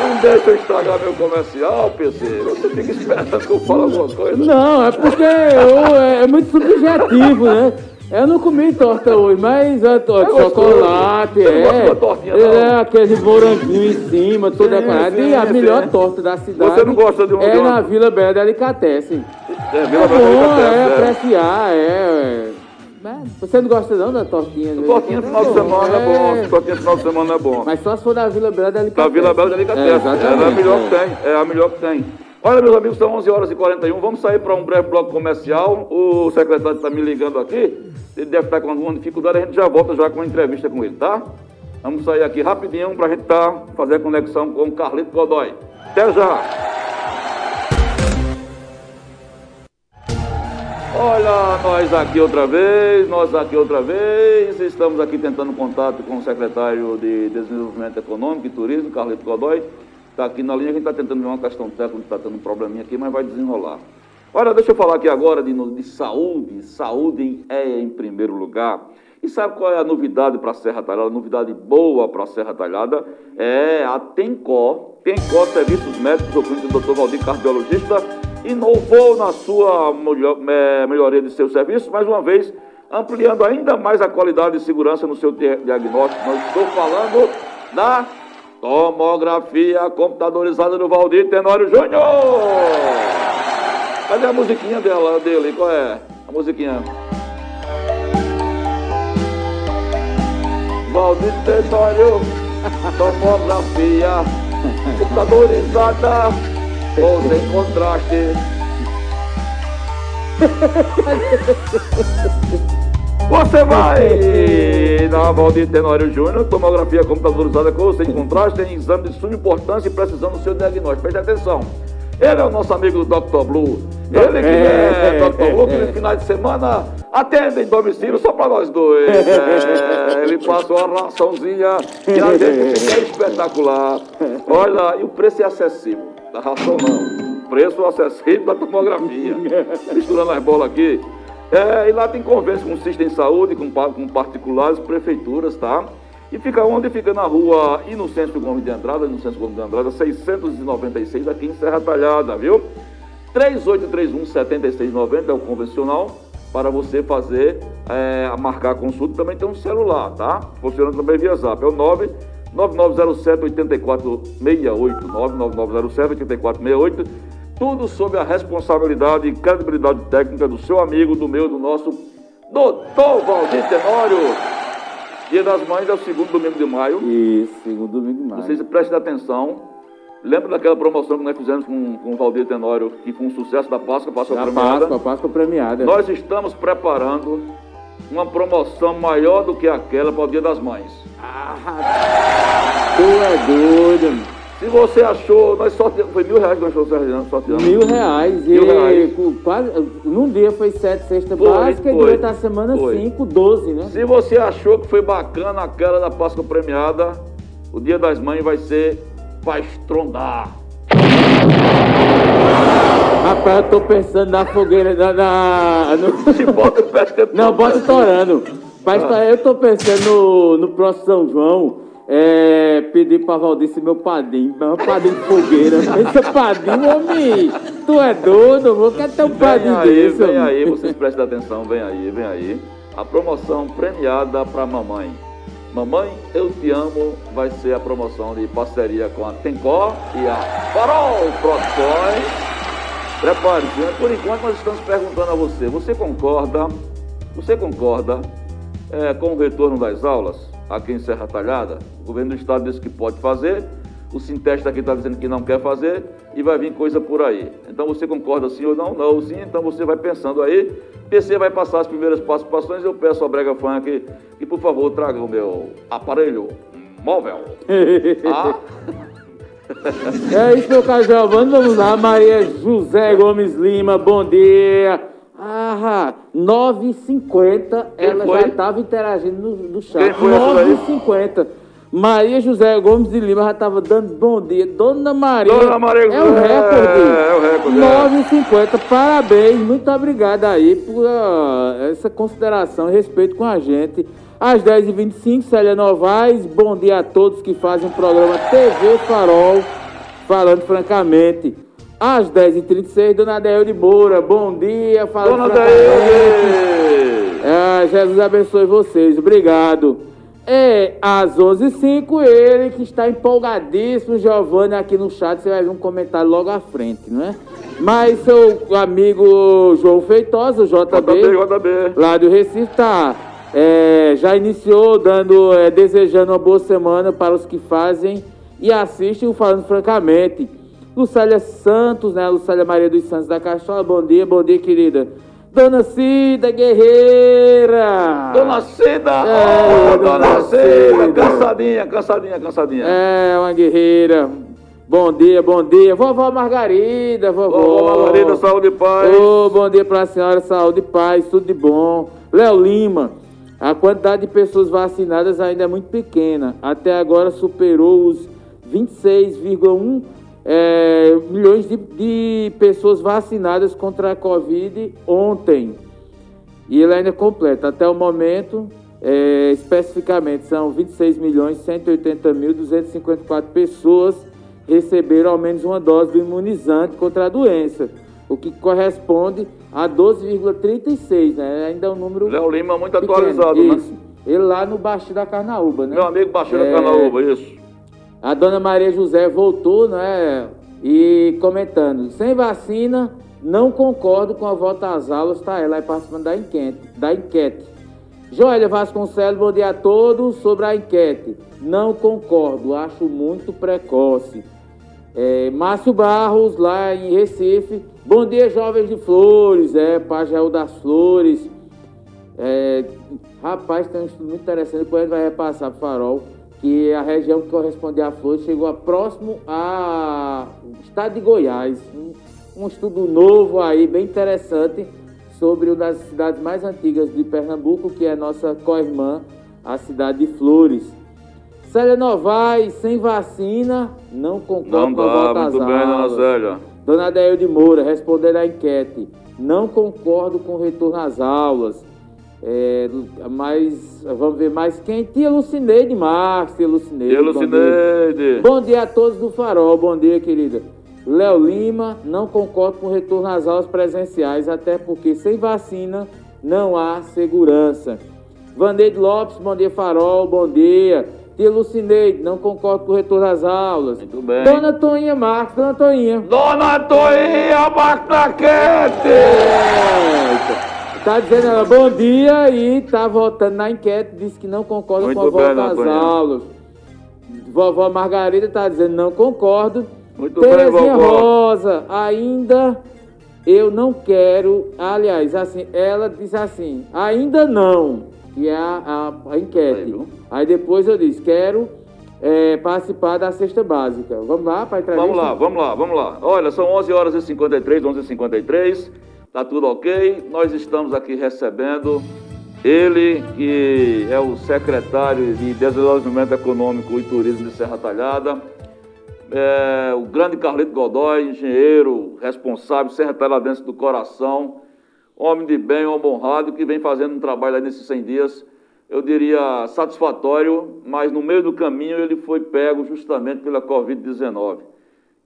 Não deixa eu estragar meu comercial, PC. Você fica esperando que eu fale alguma coisa. Não, é porque eu, é, é muito subjetivo, né? Eu não comi torta hoje, mas é torta de chocolate, é. Tortinha, é aquele moranguinho em cima, toda decorado. E a melhor torta da cidade. Você não gosta de um. É na Vila Bela Delicatessen. É, Vila É bom, é apreciar, é. Você não gosta não da tortinha? Tortinha no final de semana é bom. Tortinha no final de semana é bom. Mas só se for da Vila Bela Delicatessen. Da Vila Bela Delicatessen. É, exatamente, é a melhor é. que tem. É a melhor que tem. Olha, meus amigos, são 11 horas e 41. Vamos sair para um breve bloco comercial. O secretário está me ligando aqui. Ele deve estar com alguma dificuldade. A gente já volta já com uma entrevista com ele, tá? Vamos sair aqui rapidinho para a gente tá, fazer a conexão com o Carlito Godoy. Até já! Olha, nós aqui outra vez, nós aqui outra vez. Estamos aqui tentando contato com o secretário de Desenvolvimento Econômico e Turismo, Carlito Godoy. Está aqui na linha, a gente está tentando ver uma questão técnica, está tendo um probleminha aqui, mas vai desenrolar. Olha, deixa eu falar aqui agora de, de saúde. Saúde é em primeiro lugar. E sabe qual é a novidade para a Serra Talhada? A novidade boa para a Serra Talhada é a Tencó. Tencó Serviços Médicos, do Dr. Valdir, cardiologista, inovou na sua é, melhoria de seus serviços, mais uma vez, ampliando ainda mais a qualidade e segurança no seu diagnóstico. Nós estou falando da tomografia computadorizada do Valdir Tenório Júnior. Cadê a musiquinha dela, dele? Qual é a musiquinha? Valdir Tenório, tomografia computadorizada, ou sem contraste. Você vai na Valdir Tenório Júnior, tomografia computadorizada com ou sem contraste, em exame de suma importância e precisão no seu diagnóstico. Preste atenção. Ele é o nosso amigo do Dr. Blue. Ele que é Dr. Blue, que no final de semana atende em domicílio só para nós dois. É, ele passa uma raçãozinha e a gente fica espetacular. Olha, e o preço é acessível. Da ração não. Preço acessível da tomografia. Misturando as bolas aqui. É, e lá tem convênio com o Sistema de Saúde, com, com particulares, prefeituras, tá? E fica onde? Fica na rua Inocêncio Gomes de Andrada, Inocêncio Gomes de Andrada, 696, aqui em Serra Talhada, viu? 3831-7690 é o convencional para você fazer, é, marcar a consulta. Também tem um celular, tá? Funcionando também via zap. É o 9 9907-8468. 99907-8468. Tudo sob a responsabilidade e credibilidade técnica do seu amigo, do meu, do nosso doutor Valdir Tenório. Dia das Mães é o segundo domingo de maio. Isso, segundo domingo de maio. Vocês prestem atenção. Lembra daquela promoção que nós fizemos com, com o Valdir Tenório, que foi um sucesso da Páscoa, Páscoa Da premiada? Páscoa, Páscoa premiada. Nós estamos preparando uma promoção maior do que aquela para o Dia das Mães. Tu é doido. Se você achou, nós sorteamos, foi mil reais que nós sorteamos. sorteamos. Mil reais. Mil e reais. quase, num dia foi sete sexta Foi, básica e foi, durante a semana foi. cinco, doze, né? Se você achou que foi bacana aquela da Páscoa premiada, o Dia das Mães vai ser para estrondar. Rapaz, eu tô pensando na fogueira, na... na- no- Se bota o pé Não, bota torando. Mas Ah. eu tô pensando no, no próximo São João, é, pedir pra Valdir ser meu padrinho, meu padrinho de fogueira. Esse padrinho, homem, tu é doido, eu quero ter um Vem padrinho aí, desse. vem homem. aí, vocês prestem atenção, vem aí, vem aí. A promoção premiada para mamãe. Mamãe, eu te amo, vai ser a promoção de parceria com a Tencó e a Farol Produções. Prepare-se, né? por enquanto nós estamos perguntando a você, você concorda, você concorda é, com o retorno das aulas aqui em Serra Talhada? O governo do estado disse que pode fazer, o Sinteste aqui está dizendo que não quer fazer e vai vir coisa por aí. Então você concorda sim ou não? Não, sim, então você vai pensando aí. PC vai passar as primeiras participações, eu peço ao Brega Funk que, por favor, traga o meu aparelho móvel. Ah, É isso, meu caro Giovanni. Vamos lá, Maria José Gomes Lima, bom dia. Ah, 9h50, Quem ela foi? já estava interagindo no, no chat. Quem foi essa daí? 9h50. Maria José Gomes de Lima já estava dando bom dia. Dona Maria. Dona Maria É o recorde. é o recorde, 9h50. Parabéns. Muito obrigado aí por ah, essa consideração e respeito com a gente. Às 10h25, Célia Novaes. Bom dia a todos que fazem o programa TV Farol. Falando francamente. Às 10h36, Dona Adeilde Moura. Bom dia. Falando Dona. Daí! É, Jesus abençoe vocês. Obrigado. É, às 11h05, ele que está empolgadíssimo, Giovanni, aqui no chat, você vai ver um comentário logo à frente, não é? Mas seu amigo João Feitosa, JB, JB, JB. lá do Recife, tá, é, já iniciou dando, é, desejando uma boa semana para os que fazem e assistem o Falando Francamente. Lucélia Santos, né? Lucélia Maria dos Santos da Cachola, bom dia, bom dia, querida. Dona Cida Guerreira! Dona Cida! É, oh, Dona, Cida. Cida! Cansadinha, cansadinha, cansadinha. É, uma guerreira. Bom dia, bom dia. Vovó Margarida, vovó. Vovó Margarida, saúde e paz. Oh, bom dia para a senhora, saúde e paz, tudo de bom. Léo Lima, a quantidade de pessoas vacinadas ainda é muito pequena. Até agora superou os 26,1 é, milhões de, de, pessoas vacinadas contra a Covid ontem. E ele ainda completa. Até o momento, é, especificamente, são 26 milhões 180 mil 254 pessoas receberam ao menos uma dose do imunizante contra a doença, o que corresponde a 12,36, né? Ainda é um número. Léo Lima muito pequeno. atualizado, né? isso. né? Ele lá no Baixo da Carnaúba, né? Meu amigo Baixo é... da Carnaúba, isso. A dona Maria José voltou, né? E comentando, sem vacina, não concordo com a volta às aulas, tá? Ela é participando da enquete. Da enquete. Joélia Vasconcelos, bom dia a todos. Sobre a enquete, não concordo, acho muito precoce. É, Márcio Barros, lá em Recife. Bom dia, jovens de Flores, é, Pajéu das Flores. É, rapaz, tem um estudo muito interessante, depois a gente vai repassar para o Farol, que a região que corresponde a Flores chegou a próximo ao estado de Goiás. Um, um estudo novo aí, bem interessante, sobre uma das cidades mais antigas de Pernambuco, que é a nossa co-irmã, a cidade de Flores. Célia Novaes, sem vacina, não concordo não com a volta às bem, dona Célia. Dona Moura, respondendo à enquete, não concordo com o retorno às aulas. É, mas vamos ver mais quem? Tia Lucineide Marques, tia Lucineide. Tia Lucineide. Bom dia a todos do Farol, bom dia, querida. Léo Lima, não concordo com o retorno às aulas presenciais, até porque sem vacina não há segurança. Vandeide Lopes, bom dia, Farol, bom dia. Tia Lucineide, não concordo com o retorno às aulas. Muito bem. Dona Toinha Marques, Dona Toinha. Dona Toinha Marques Naquete! Tá dizendo ela, bom dia, e tá votando na enquete, disse que não concorda Muito com a volta às aulas. Vovó Margarida tá dizendo, não concordo. Muito Terezinha bem, Rosa, ainda eu não quero. Aliás, assim, ela disse assim, ainda não que é a, a, a enquete. Aí depois eu disse, quero é, participar da cesta básica. Vamos lá para entrevista? Vamos lá, vamos lá, vamos lá. Olha, são 11 horas e 53, 11 e 53 tá tudo ok. Nós estamos aqui recebendo ele, que é o secretário de Desenvolvimento Econômico e Turismo de Serra Talhada, é, o grande Carlito Godoy, engenheiro responsável, Serra Talhadense do coração, homem de bem, homem honrado, que vem fazendo um trabalho aí nesses 100 dias, eu diria satisfatório, mas no meio do caminho ele foi pego justamente pela Covid-19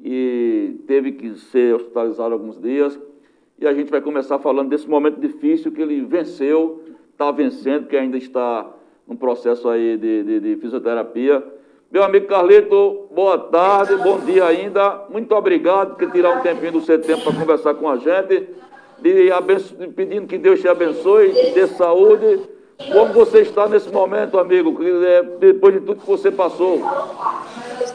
e teve que ser hospitalizado alguns dias. E a gente vai começar falando desse momento difícil que ele venceu, está vencendo, que ainda está num processo aí de, de, de fisioterapia. Meu amigo Carlito, boa tarde, bom dia ainda. Muito obrigado por tirar um tempinho do seu tempo para conversar com a gente de pedindo que Deus te abençoe, te dê saúde. Como você está nesse momento, amigo, é, depois de tudo que você passou?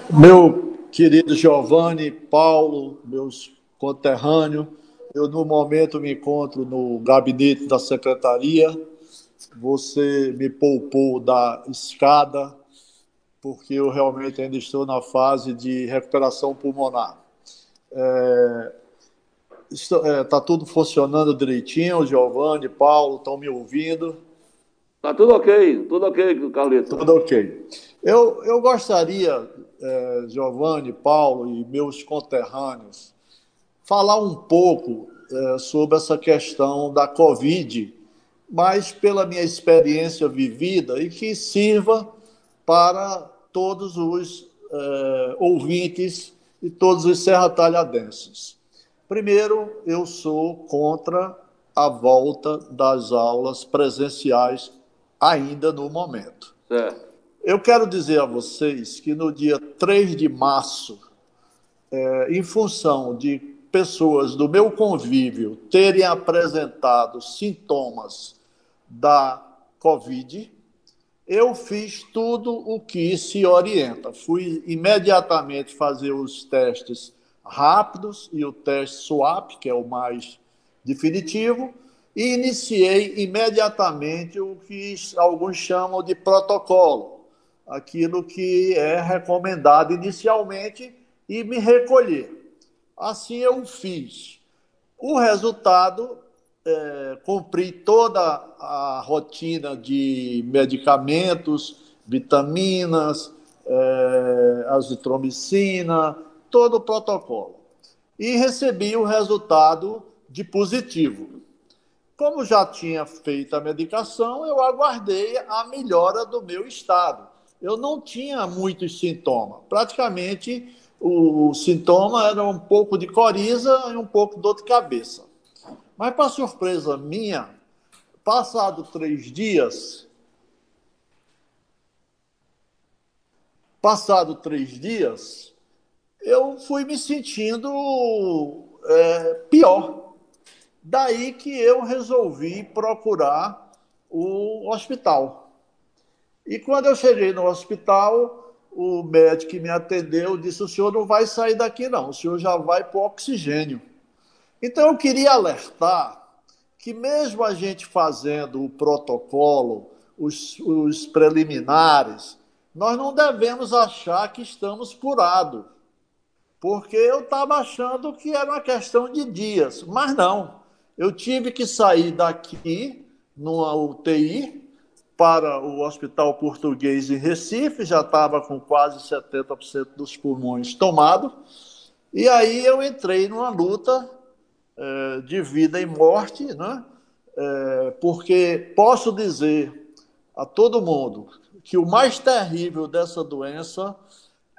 Meu querido Giovanni, Paulo, meus conterrâneos, eu no momento me encontro no gabinete da secretaria. Você me poupou da escada, porque eu realmente ainda estou na fase de recuperação pulmonar. É, Está é, tá tudo funcionando direitinho, Giovanni, Paulo, estão me ouvindo? Tá tudo ok, tudo ok, Carlito. Tudo ok. Eu, eu gostaria, é, Giovanni, Paulo e meus conterrâneos, falar um pouco é, sobre essa questão da Covid, mas pela minha experiência vivida e que sirva para todos os é, ouvintes e todos os serratalhadenses. Primeiro, eu sou contra a volta das aulas presenciais ainda no momento. Certo. Eu quero dizer a vocês que no dia 3 de março, é, em função de pessoas do meu convívio terem apresentado sintomas da Covid, eu fiz tudo o que se orienta. Fui imediatamente fazer os testes rápidos e o teste SWAP, que é o mais definitivo, e iniciei imediatamente o que alguns chamam de protocolo, aquilo que é recomendado inicialmente e me recolher. Assim eu fiz. O resultado, é, cumpri toda a rotina de medicamentos, vitaminas, é, azitromicina, todo o protocolo. E recebi o resultado de positivo. Como já tinha feito a medicação, eu aguardei a melhora do meu estado. Eu não tinha muitos sintomas. Praticamente o sintoma era um pouco de coriza e um pouco de dor de cabeça. Mas, para surpresa minha, passado três dias, passado três dias, eu fui me sentindo é, pior. Daí que eu resolvi procurar o hospital. E quando eu cheguei no hospital, o médico que me atendeu disse: o senhor não vai sair daqui, não, o senhor já vai para o oxigênio. Então eu queria alertar que, mesmo a gente fazendo o protocolo, os, os preliminares, nós não devemos achar que estamos curados porque eu estava achando que era uma questão de dias, mas não. Eu tive que sair daqui, numa UTI, para o Hospital Português em Recife, já estava com quase 70% dos pulmões tomados, e aí eu entrei numa luta é, de vida e morte, né? É, porque posso dizer a todo mundo que o mais terrível dessa doença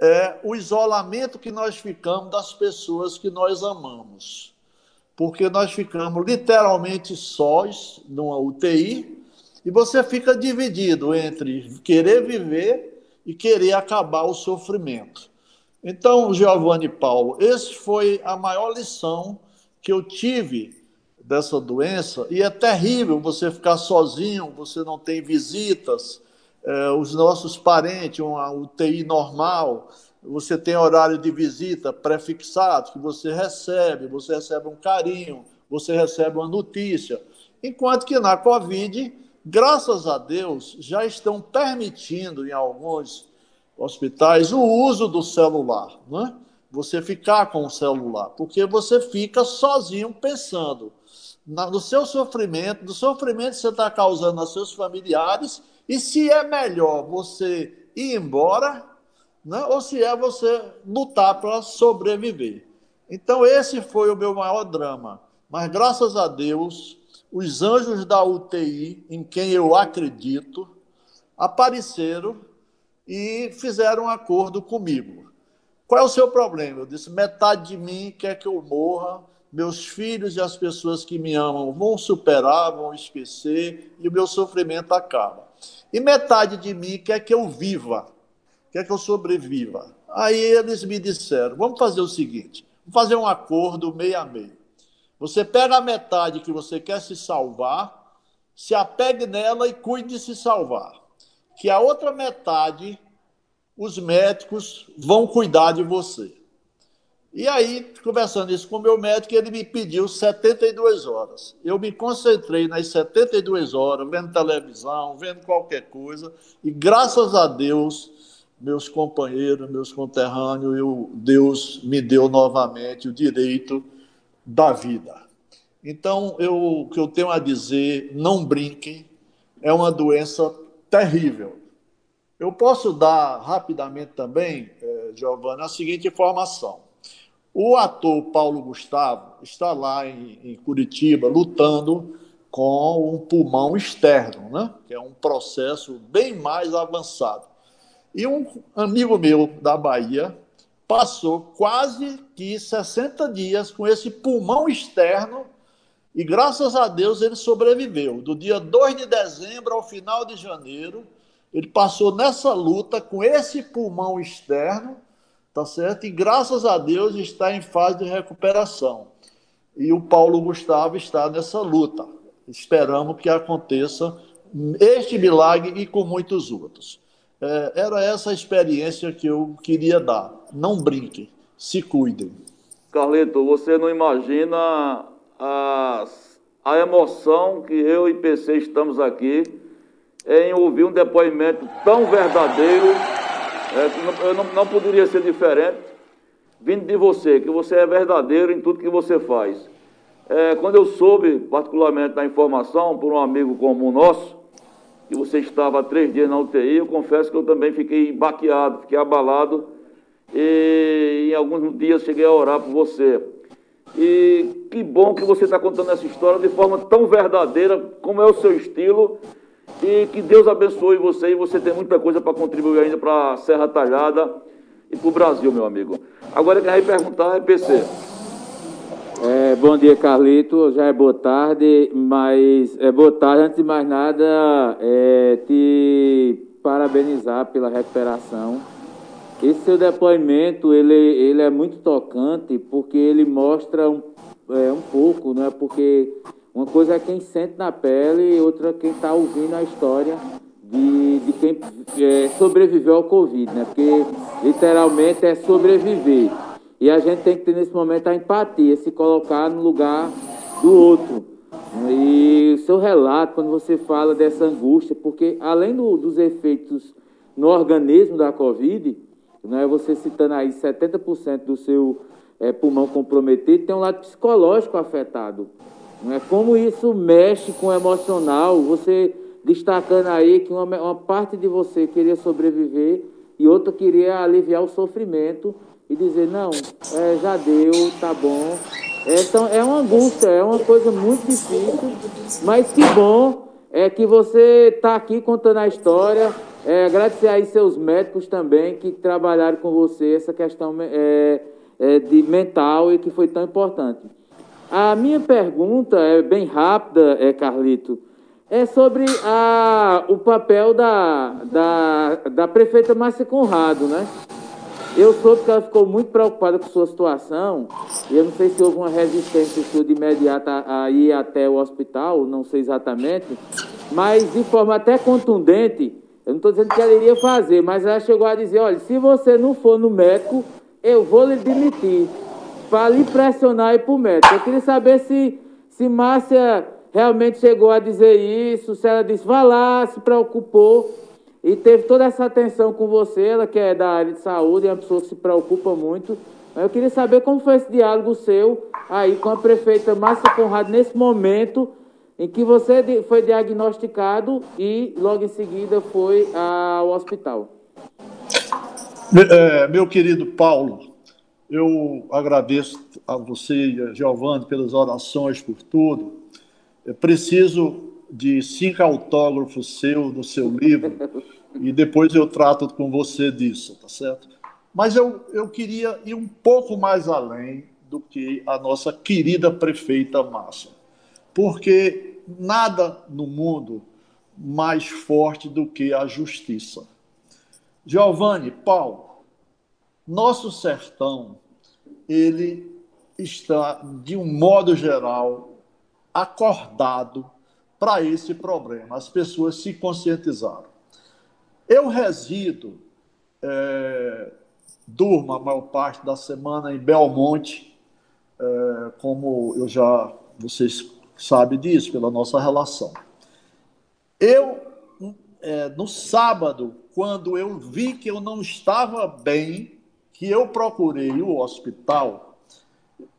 é o isolamento que nós ficamos das pessoas que nós amamos. Porque nós ficamos literalmente sós numa UTI e você fica dividido entre querer viver e querer acabar o sofrimento. Então, Giovanni Paulo, esse foi a maior lição que eu tive dessa doença e é terrível você ficar sozinho, você não tem visitas, é, os nossos parentes, uma UTI normal, você tem horário de visita prefixado que você recebe, você recebe um carinho, você recebe uma notícia. Enquanto que na Covid, graças a Deus, já estão permitindo em alguns hospitais o uso do celular, né? Você ficar com o celular, porque você fica sozinho pensando no seu sofrimento, no sofrimento que você está causando aos seus familiares e se é melhor você ir embora, né, ou se é você lutar para sobreviver. Então, esse foi o meu maior drama. Mas, graças a Deus, os anjos da UTI, em quem eu acredito, apareceram e fizeram um acordo comigo. Qual é o seu problema? Eu disse: metade de mim quer que eu morra, meus filhos e as pessoas que me amam vão superar, vão esquecer e o meu sofrimento acaba. E metade de mim quer que eu viva, quer que eu sobreviva. Aí eles me disseram: vamos fazer o seguinte, vamos fazer um acordo meio a meio. Você pega a metade que você quer se salvar, se apegue nela e cuide de se salvar. Que a outra metade, os médicos vão cuidar de você. E aí, conversando isso com o meu médico, ele me pediu 72 horas. Eu me concentrei nas 72 horas, vendo televisão, vendo qualquer coisa, e graças a Deus, meus companheiros, meus conterrâneos, eu, Deus me deu novamente o direito da vida. Então, eu, o que eu tenho a dizer, não brinquem, é uma doença terrível. Eu posso dar rapidamente também, eh, Giovana, a seguinte informação. O ator Paulo Gustavo está lá em, em Curitiba lutando com um pulmão externo, né? que é um processo bem mais avançado. E um amigo meu da Bahia passou quase que 60 dias com esse pulmão externo E graças a Deus ele sobreviveu. Do dia 2 de dezembro ao final de janeiro, ele passou nessa luta com esse pulmão externo, tá certo? E graças a Deus está em fase de recuperação. E o Paulo Gustavo está nessa luta. Esperamos que aconteça este milagre e com muitos outros. É, era essa a experiência que eu queria dar. Não brinquem, se cuidem. Carlito, você não imagina a, a emoção que eu e PC estamos aqui em ouvir um depoimento tão verdadeiro, é, que não, não, não poderia ser diferente, vindo de você, que você é verdadeiro em tudo que você faz. É, quando eu soube, particularmente da informação, por um amigo comum nosso, que você estava há três dias na UTI, eu confesso que eu também fiquei baqueado, fiquei abalado, e em alguns dias cheguei a orar por você. E que bom que você está contando essa história de forma tão verdadeira, como é o seu estilo, e que Deus abençoe você e você tem muita coisa para contribuir ainda para a Serra Talhada e para o Brasil, meu amigo. Agora eu perguntar é PC. É, bom dia, Carlito. Já é boa tarde, mas é boa tarde. Antes de mais nada, é, te parabenizar pela recuperação. Esse seu depoimento ele, ele é muito tocante porque ele mostra um, é, um pouco, não é? Porque uma coisa é quem sente na pele, outra é quem está ouvindo a história de, de quem é, sobreviveu ao Covid, né? Porque literalmente é sobreviver. E a gente tem que ter nesse momento a empatia, se colocar no lugar do outro. E o seu relato, quando você fala dessa angústia, porque além do, dos efeitos no organismo da Covid, né, você citando aí 70% do seu é, pulmão comprometido, tem um lado psicológico afetado. Né? Como isso mexe com o emocional, você destacando aí que uma, uma parte de você queria sobreviver e outra queria aliviar o sofrimento e dizer, não, é, já deu, tá bom. É, então, é uma angústia, é uma coisa muito difícil, mas que bom é que você está aqui contando a história. É, agradecer aí seus médicos também que trabalharam com você essa questão é, é, de mental e que foi tão importante. A minha pergunta é bem rápida, é, Carlito, é sobre a, o papel da, da, da prefeita Márcia Conrado, né? Eu soube que ela ficou muito preocupada com sua situação. E eu não sei se houve uma resistência sua de imediata a ir até o hospital, não sei exatamente. Mas de forma até contundente, eu não estou dizendo que ela iria fazer, mas ela chegou a dizer: olha, se você não for no médico, eu vou lhe demitir. Para lhe pressionar e ir para o médico. Eu queria saber se, se Márcia realmente chegou a dizer isso, se ela disse, vá lá, se preocupou e teve toda essa atenção com você, ela que é da área de saúde, é uma pessoa que se preocupa muito. Eu queria saber como foi esse diálogo seu aí com a prefeita Márcia Conrado nesse momento em que você foi diagnosticado e logo em seguida foi ao hospital. É, meu querido Paulo, eu agradeço a você e a Giovanni pelas orações, por tudo. Eu preciso de cinco autógrafos seu no seu livro e depois eu trato com você disso, tá certo? Mas eu, eu queria ir um pouco mais além do que a nossa querida prefeita Márcia, porque nada no mundo mais forte do que a justiça. Giovanni, Paulo, nosso sertão, ele está, de um modo geral, acordado para esse problema. As pessoas se conscientizaram. Eu resido, é, durmo a maior parte da semana em Belmonte, é, como eu já, vocês sabem disso, pela nossa relação. Eu, é, no sábado, quando eu vi que eu não estava bem, que eu procurei o hospital,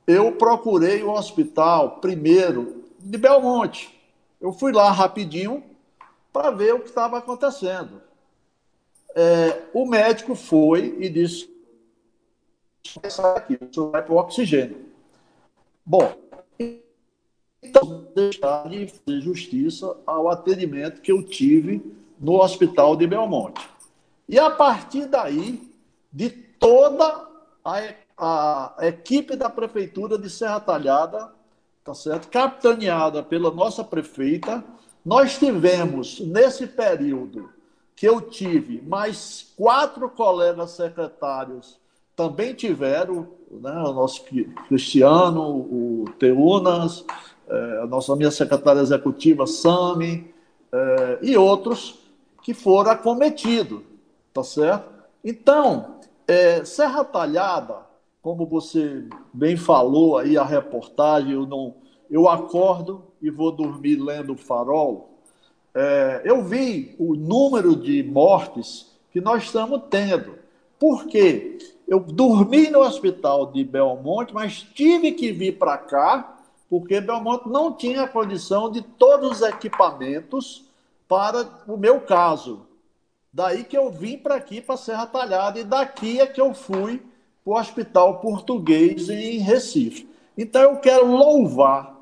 eu procurei o hospital primeiro de Belmonte. Eu fui lá rapidinho para ver o que estava acontecendo. É, o médico foi e disse: aqui, o senhor vai para o oxigênio. Bom, então, deixar de fazer justiça ao atendimento que eu tive no hospital de Belmonte. E a partir daí, de toda a, a equipe da prefeitura de Serra Talhada tá certo? Capitaneada pela nossa prefeita. Nós tivemos, nesse período que eu tive, mais quatro colegas secretários também tiveram, né, o nosso Cristiano, o Teunas, a nossa minha secretária executiva, Sami, é, e outros que foram acometidos, tá certo? Então, é, Serra Talhada, como você bem falou aí a reportagem, eu não, eu acordo e vou dormir lendo o Farol. É, eu vi o número de mortes que nós estamos tendo. Por quê? Eu dormi no hospital de Belmonte, mas tive que vir para cá, porque Belmonte não tinha condição de todos os equipamentos para o meu caso. Daí que eu vim para aqui, para Serra Talhada, e daqui é que eu fui para o Hospital Português em Recife. Então eu quero louvar,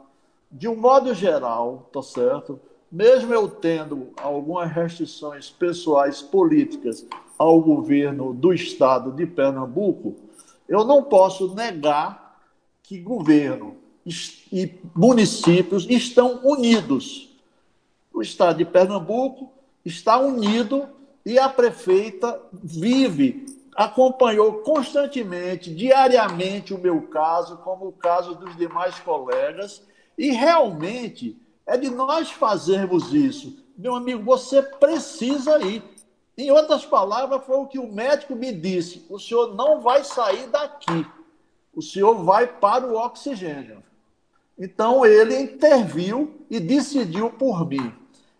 de um modo geral, tá certo? Mesmo eu tendo algumas restrições pessoais políticas ao governo do estado de Pernambuco, eu não posso negar que governo e municípios estão unidos. O estado de Pernambuco está unido e a prefeita vive, acompanhou constantemente, diariamente o meu caso, como o caso dos demais colegas, e realmente é de nós fazermos isso. Meu amigo, você precisa ir. Em outras palavras, foi o que o médico me disse: o senhor não vai sair daqui, o senhor vai para o oxigênio. Então ele interviu e decidiu por mim.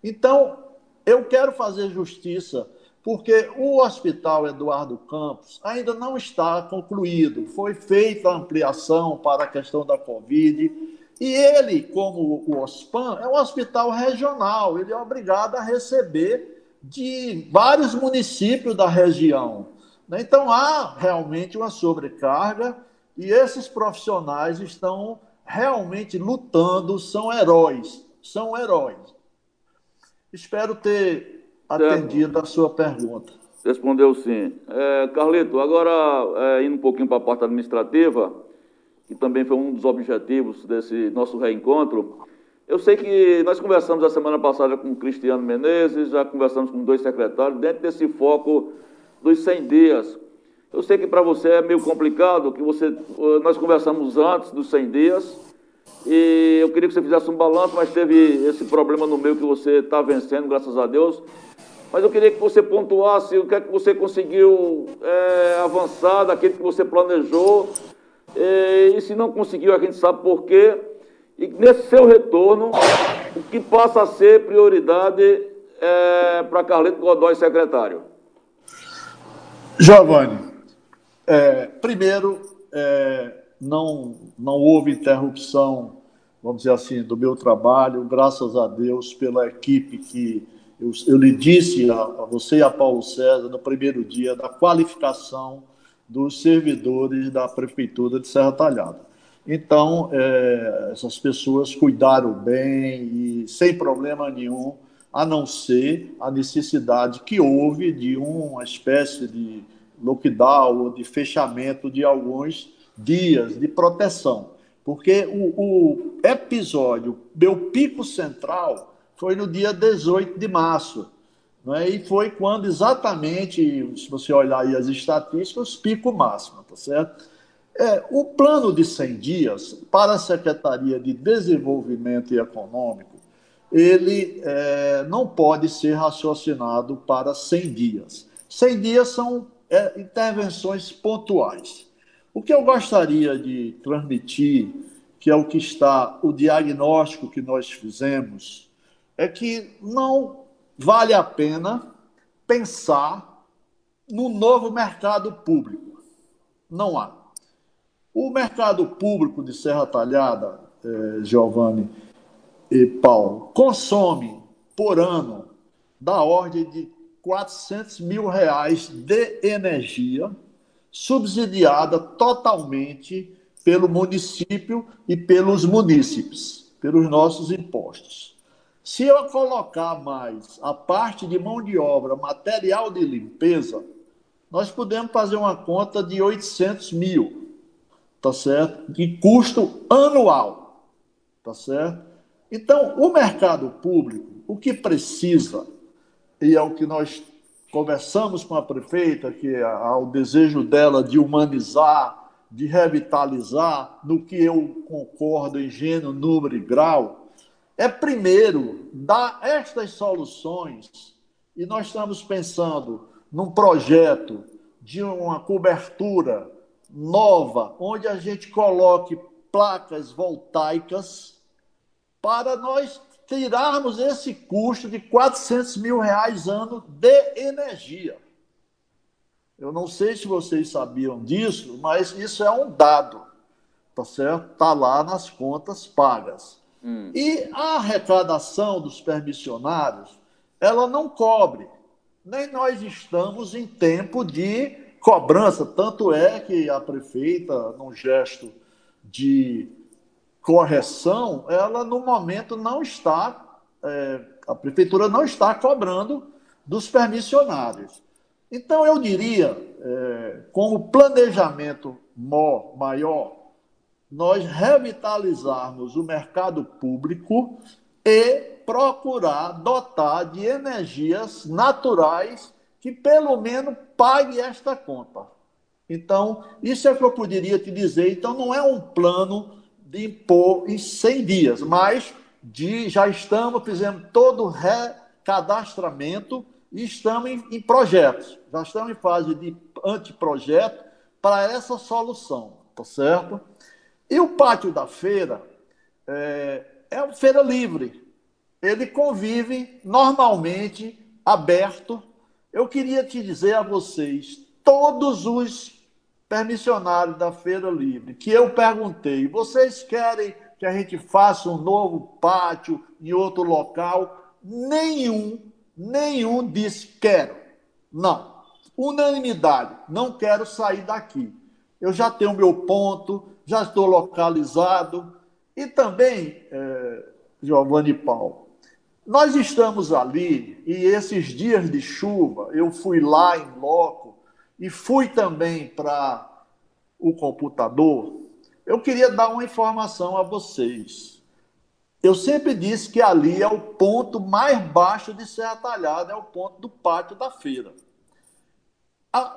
Então eu quero fazer justiça, porque o Hospital Eduardo Campos ainda não está concluído. Foi feita a ampliação para a questão da Covid. E ele, como o OSPAN, é um hospital regional, ele é obrigado a receber de vários municípios da região. Né? Então há realmente uma sobrecarga e esses profissionais estão realmente lutando, são heróis, são heróis. Espero ter atendido a sua pergunta. Respondeu sim. É, Carlito, agora é, indo um pouquinho para a parte administrativa, que também foi um dos objetivos desse nosso reencontro, eu sei que nós conversamos a semana passada com o Cristiano Menezes, já conversamos com dois secretários, dentro desse foco dos 100 dias. Eu sei que para você é meio complicado, que você, nós conversamos antes dos 100 dias, e eu queria que você fizesse um balanço, mas teve esse problema no meio que você está vencendo, graças a Deus. Mas eu queria que você pontuasse o que é que você conseguiu é, avançar daquele que você planejou, e, e se não conseguiu, a gente sabe por quê e nesse seu retorno, o que passa a ser prioridade é, para Carlito Godoy, secretário? Giovanni, é, primeiro, é, não, não houve interrupção, vamos dizer assim, do meu trabalho, graças a Deus pela equipe que eu, eu lhe disse a, a você e a Paulo César no primeiro dia da qualificação dos servidores da Prefeitura de Serra Talhada. Então, é, essas pessoas cuidaram bem e sem problema nenhum, a não ser a necessidade que houve de uma espécie de lockdown ou de fechamento de alguns dias de proteção. Porque o, o episódio, meu pico central, foi no dia 18 de março. Né? E foi quando exatamente, se você olhar aí as estatísticas, pico máximo, tá certo? É, o plano de 100 dias para a Secretaria de Desenvolvimento Econômico, ele é, não pode ser raciocinado para 100 dias. 100 dias são é, intervenções pontuais. O que eu gostaria de transmitir, que é o que está, o diagnóstico que nós fizemos, é que não vale a pena pensar no novo mercado público. Não há. O mercado público de Serra Talhada, eh, Giovanni e Paulo, consome por ano da ordem de 400 mil reais de energia, subsidiada totalmente pelo município e pelos munícipes, pelos nossos impostos. Se eu colocar mais a parte de mão de obra, material de limpeza, nós podemos fazer uma conta de 800 mil tá certo? De custo anual. tá certo? Então, o mercado público, o que precisa, e é o que nós conversamos com a prefeita, que é o desejo dela de humanizar, de revitalizar, no que eu concordo em gênero, número e grau, é primeiro dar estas soluções, e nós estamos pensando num projeto de uma cobertura nova, onde a gente coloque placas voltaicas para nós tirarmos esse custo de 400 mil reais ano de energia. Eu não sei se vocês sabiam disso, mas isso é um dado, tá certo? Está lá nas contas pagas. Hum. E a arrecadação dos permissionários, ela não cobre. Nem nós estamos em tempo de cobrança. Tanto é que a prefeita, num gesto de correção, ela no momento não está, é, a prefeitura não está cobrando dos permissionários. Então, eu diria, é, como planejamento maior, nós revitalizarmos o mercado público e procurar dotar de energias naturais que pelo menos pague esta conta. Então, isso é o que eu poderia te dizer. Então, não é um plano de impor em 100 dias, mas de, já estamos, fizemos todo o recadastramento e estamos em, em projetos. Já estamos em fase de anteprojeto para essa solução, tá certo? E o pátio da feira é, é uma feira livre. Ele convive normalmente aberto. Eu queria te dizer a vocês, todos os permissionários da Feira Livre, que eu perguntei: vocês querem que a gente faça um novo pátio em outro local? Nenhum, nenhum disse quero. Não. Unanimidade, não quero sair daqui. Eu já tenho meu ponto, já estou localizado. E também, é, Giovanni Paulo, nós estamos ali e esses dias de chuva, eu fui lá em loco, e fui também para o computador, eu queria dar uma informação a vocês. Eu sempre disse que ali é o ponto mais baixo de Serra Talhada, é o ponto do pátio da feira.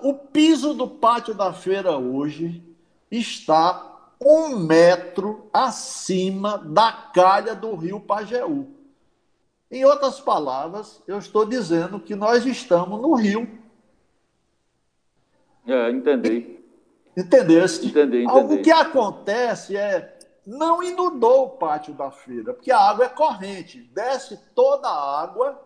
O piso do pátio da feira hoje está um metro acima da calha do rio Pajeú. Em outras palavras, eu estou dizendo que nós estamos no rio é, entendi. Entendeste? Entendi, entendi. O que acontece é, não inundou o pátio da feira, porque a água é corrente, desce toda a água,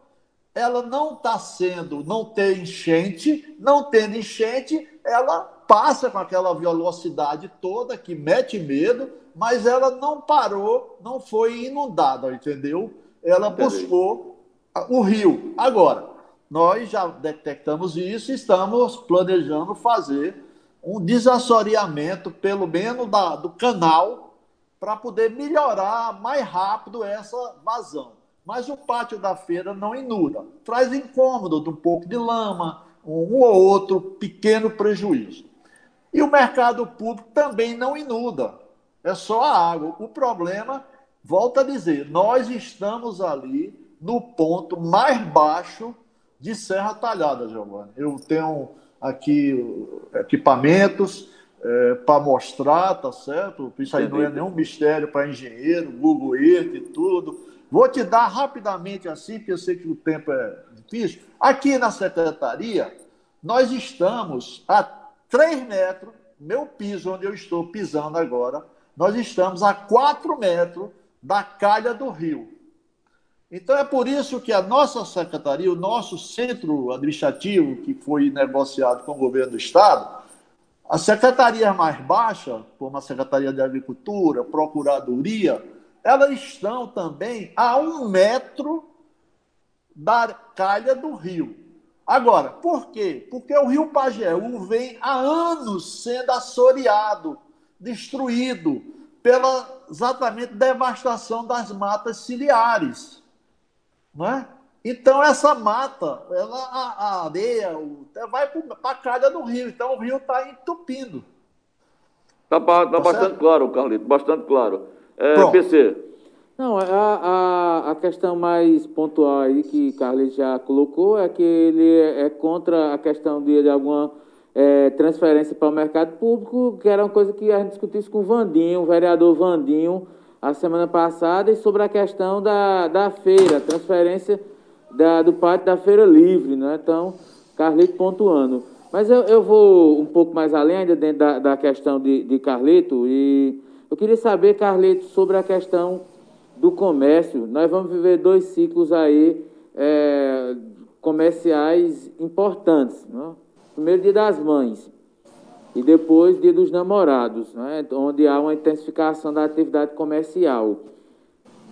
ela não está sendo, não tem enchente, não tendo enchente, ela passa com aquela velocidade toda que mete medo, mas ela não parou, não foi inundada, entendeu? Ela Entendi. buscou o rio. Agora, nós já detectamos isso e estamos planejando fazer um desassoreamento, pelo menos da, do canal, para poder melhorar mais rápido essa vazão. Mas o pátio da feira não inunda, traz incômodo de um pouco de lama, um ou outro pequeno prejuízo. E o mercado público também não inunda, é só a água. O problema, volta a dizer, nós estamos ali no ponto mais baixo de serra talhada, Giovanni. Eu tenho aqui equipamentos é, para mostrar, tá certo? Isso aí não é nenhum mistério para engenheiro, Google Earth e tudo. Vou te dar rapidamente assim, porque eu sei que o tempo é difícil. Aqui na secretaria, nós estamos a 3 metros, meu piso, onde eu estou pisando agora, nós estamos a 4 metros da calha do rio. Então é por isso que a nossa secretaria, o nosso centro administrativo, que foi negociado com o governo do Estado, a secretaria mais baixa, como a Secretaria de Agricultura, Procuradoria, elas estão também a um metro da calha do rio. Agora, por quê? Porque o rio Pajeú vem há anos sendo assoreado, destruído pela exatamente devastação das matas ciliares. Não é? Então, essa mata, ela, a, a areia o, vai para a calha do rio. Então, o rio está entupindo. Está tá, tá bastante claro, Carlito, bastante claro. É, PC, Não, a, a, a questão mais pontual aí que Carlos já colocou é que ele é, contra a questão de, de alguma é, transferência para o mercado público, que era uma coisa que a gente discutisse com o Vandinho, o vereador Vandinho, a semana passada, e sobre a questão da, da feira, transferência da, do pátio da Feira Livre, né? Então, Carlito pontuando. Mas eu, eu vou um pouco mais além, ainda dentro da, da questão de, de Carlito, e eu queria saber, Carlito, sobre a questão do comércio. Nós vamos viver dois ciclos aí é, comerciais importantes. Né? Primeiro, dia das mães, e depois, dia dos namorados, né? onde há uma intensificação da atividade comercial.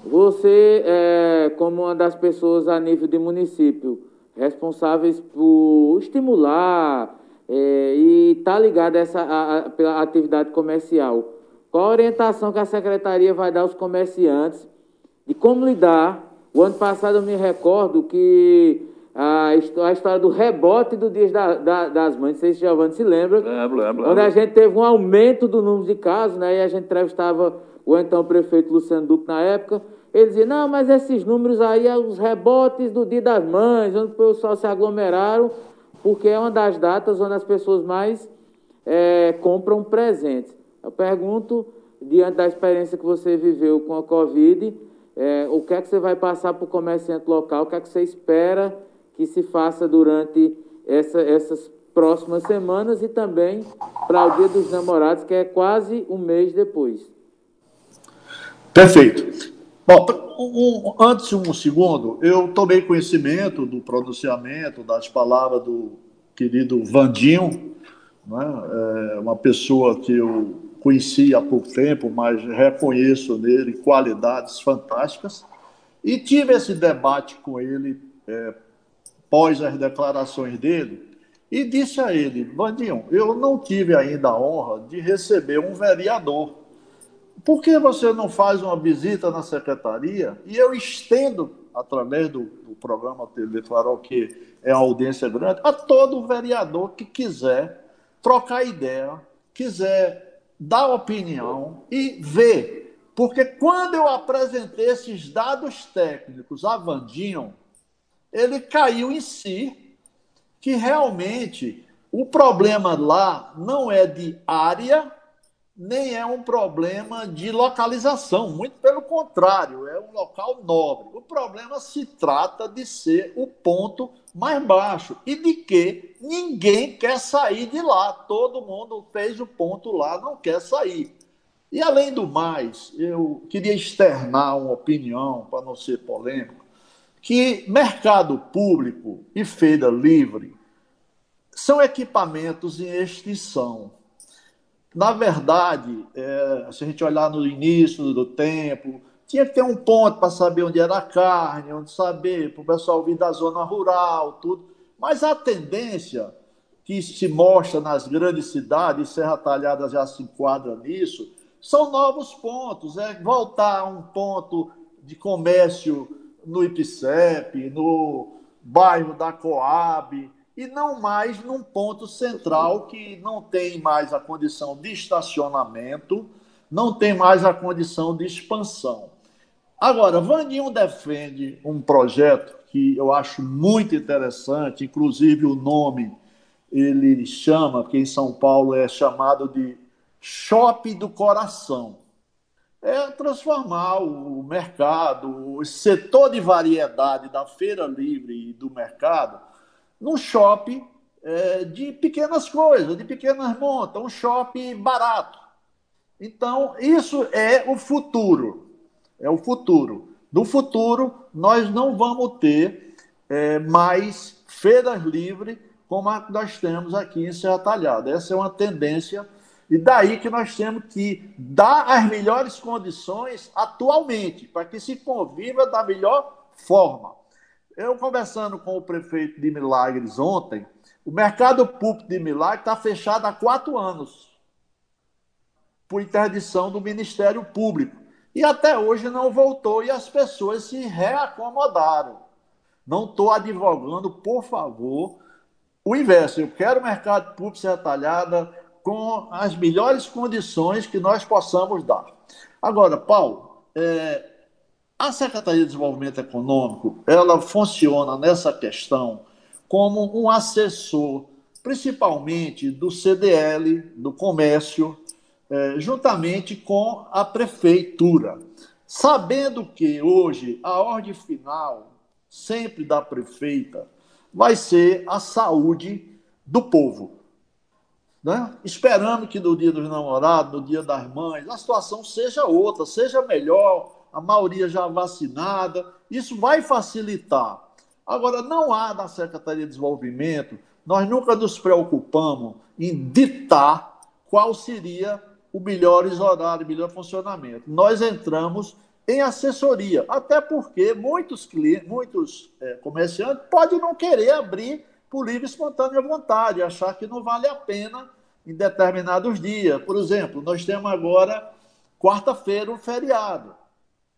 Você, é, como uma das pessoas a nível de município, responsáveis por estimular é, e estar tá ligado a essa a, a, atividade comercial. Qual a orientação que a secretaria vai dar aos comerciantes de como lidar? O ano passado eu me recordo que a, a história do rebote do Dia da, da, das Mães, não sei se Giovanni se lembra. Lembro, lembro. Onde a gente teve um aumento do número de casos, né? E a gente entrevistava o então prefeito Luciano Duque na época ele dizia, não, mas esses números aí, é os rebotes do Dia das Mães, onde o pessoal se aglomeraram, porque é uma das datas onde as pessoas mais é, compram presentes. Eu pergunto, diante da experiência que você viveu com a Covid, é, o que é que você vai passar para o comerciante local, o que é que você espera que se faça durante essa, essas próximas semanas e também para o Dia dos Namorados, que é quase um mês depois. Perfeito. Bom, um, antes um segundo, eu tomei conhecimento do pronunciamento das palavras do querido Vandinho, né? é uma pessoa que eu conheci há pouco tempo, mas reconheço nele qualidades fantásticas, e tive esse debate com ele é, pós as declarações dele, e disse a ele, Vandinho, eu não tive ainda a honra de receber um vereador por que você não faz uma visita na secretaria e eu estendo, através do, do programa TV Farol, que é a audiência grande, a todo vereador que quiser trocar ideia, quiser dar opinião e ver. Porque quando eu apresentei esses dados técnicos a Vandinho, ele caiu em si que realmente o problema lá não é de área nem é um problema de localização, muito pelo contrário, é um local nobre. O problema se trata de ser o ponto mais baixo e de que ninguém quer sair de lá. Todo mundo fez o ponto lá, não quer sair. E além do mais, eu queria externar uma opinião, para não ser polêmico, que mercado público e feira livre são equipamentos em extinção na verdade, é, se a gente olhar no início do tempo, tinha que ter um ponto para saber onde era a carne, onde saber, para o pessoal vir da zona rural, tudo. Mas a tendência que se mostra nas grandes cidades, Serra Talhada já se enquadra nisso, são novos pontos. É voltar a um ponto de comércio no IPCEP, no bairro da Coab, e não mais num ponto central que não tem mais a condição de estacionamento, não tem mais a condição de expansão. Agora, Vaninho defende um projeto que eu acho muito interessante, inclusive o nome ele chama, que em São Paulo é chamado de Shopping do Coração. É transformar o mercado, o setor de variedade da feira livre e do mercado num shopping é, de pequenas coisas, de pequenas montas, um shopping barato. Então, isso é o futuro. É o futuro. No futuro, nós não vamos ter é, mais feiras livres como a que nós temos aqui em Serra Talhada. Essa é uma tendência. E daí que nós temos que dar as melhores condições atualmente, para que se conviva da melhor forma. Eu conversando com o prefeito de Milagres ontem, o mercado público de Milagres está fechado há quatro anos, por interdição do Ministério Público. E até hoje não voltou e as pessoas se reacomodaram. Não estou advogando, por favor, o inverso. Eu quero o mercado público ser atalhado com as melhores condições que nós possamos dar. Agora, Paulo, é, A Secretaria de Desenvolvimento Econômico, ela funciona nessa questão como um assessor, principalmente do CDL, do comércio, eh, juntamente com a prefeitura. Sabendo que hoje a ordem final, sempre da prefeita, vai ser a saúde do povo. Né? Esperando que no dia dos namorados, no dia das mães, a situação seja outra, seja melhor, a maioria já vacinada, isso vai facilitar. Agora, não há na Secretaria de Desenvolvimento, nós nunca nos preocupamos em ditar qual seria o melhor horário, o melhor funcionamento. Nós entramos em assessoria, até porque muitos clientes, muitos é, comerciantes podem não querer abrir por livre e espontânea vontade, achar que não vale a pena em determinados dias. Por exemplo, nós temos agora quarta-feira um feriado.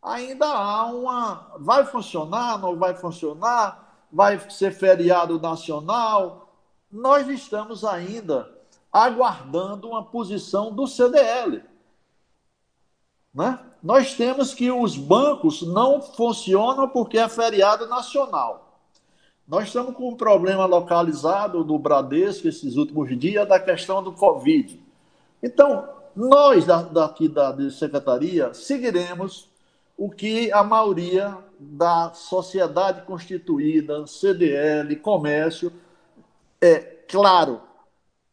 Ainda há uma. Vai funcionar? Não vai funcionar? Vai ser feriado nacional? Nós estamos ainda aguardando uma posição do CDL. Né? Nós temos que os bancos não funcionam porque é feriado nacional. Nós estamos com um problema localizado no Bradesco esses últimos dias da questão do Covid. Então, nós daqui da, da secretaria seguiremos o que a maioria da sociedade constituída, CDL, comércio, é claro,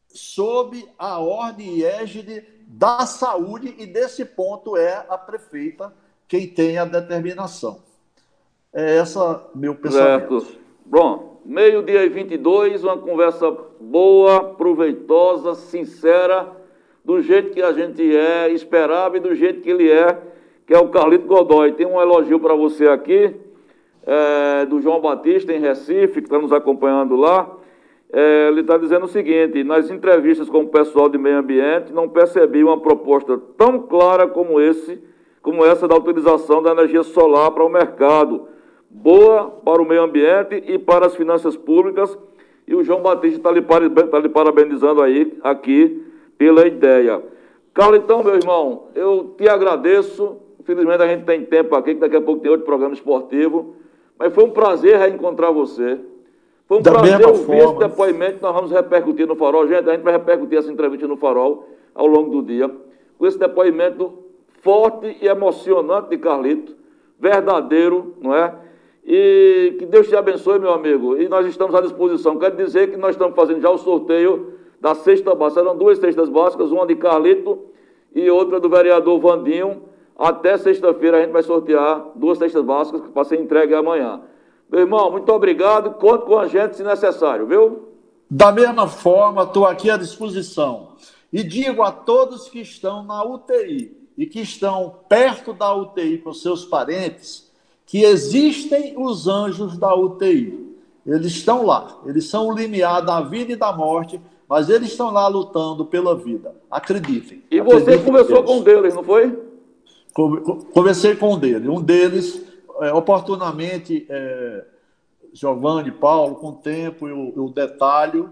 sob a ordem e égide da saúde, e desse ponto é a prefeita quem tem a determinação. É essa meu pensamento. Certo. Bom, meio-dia e 22, uma conversa boa, proveitosa, sincera, do jeito que a gente é, esperava e do jeito que ele é, que é o Carlito Godoy. Tem um elogio para você aqui, é, do João Batista, em Recife, que está nos acompanhando lá. É, ele está dizendo o seguinte: nas entrevistas com o pessoal de meio ambiente, não percebi uma proposta tão clara como esse, como essa da utilização da energia solar para o mercado boa para o meio ambiente e para as finanças públicas. E o João Batista está lhe, tá lhe parabenizando aí, aqui, pela ideia. Carlitão, meu irmão, eu te agradeço. Infelizmente a gente tem tempo aqui, que daqui a pouco tem outro programa esportivo. Mas foi um prazer reencontrar você. Foi um da prazer ouvir esse depoimento que nós vamos repercutir no farol. Gente, a gente vai repercutir essa entrevista no farol ao longo do dia. Com esse depoimento forte e emocionante de Carlito, verdadeiro, não é? E que Deus te abençoe, meu amigo. E nós estamos à disposição. Quero dizer que nós estamos fazendo já o sorteio da sexta básica. Serão duas cestas básicas, uma de Carlito e outra do vereador Vandinho. Até sexta-feira a gente vai sortear duas cestas básicas para ser entregue amanhã. Meu irmão, muito obrigado. Conte com a gente se necessário, viu? Da mesma forma, estou aqui à disposição. E digo a todos que estão na UTI e que estão perto da UTI com seus parentes que existem os anjos da UTI. Eles estão lá, eles são o limiar da vida e da morte, mas eles estão lá lutando pela vida. Acreditem. E você acreditem conversou com um deles, não foi? Conversei com um deles. Um deles, é, oportunamente, é, Giovanni, Paulo, com o tempo eu, eu detalho,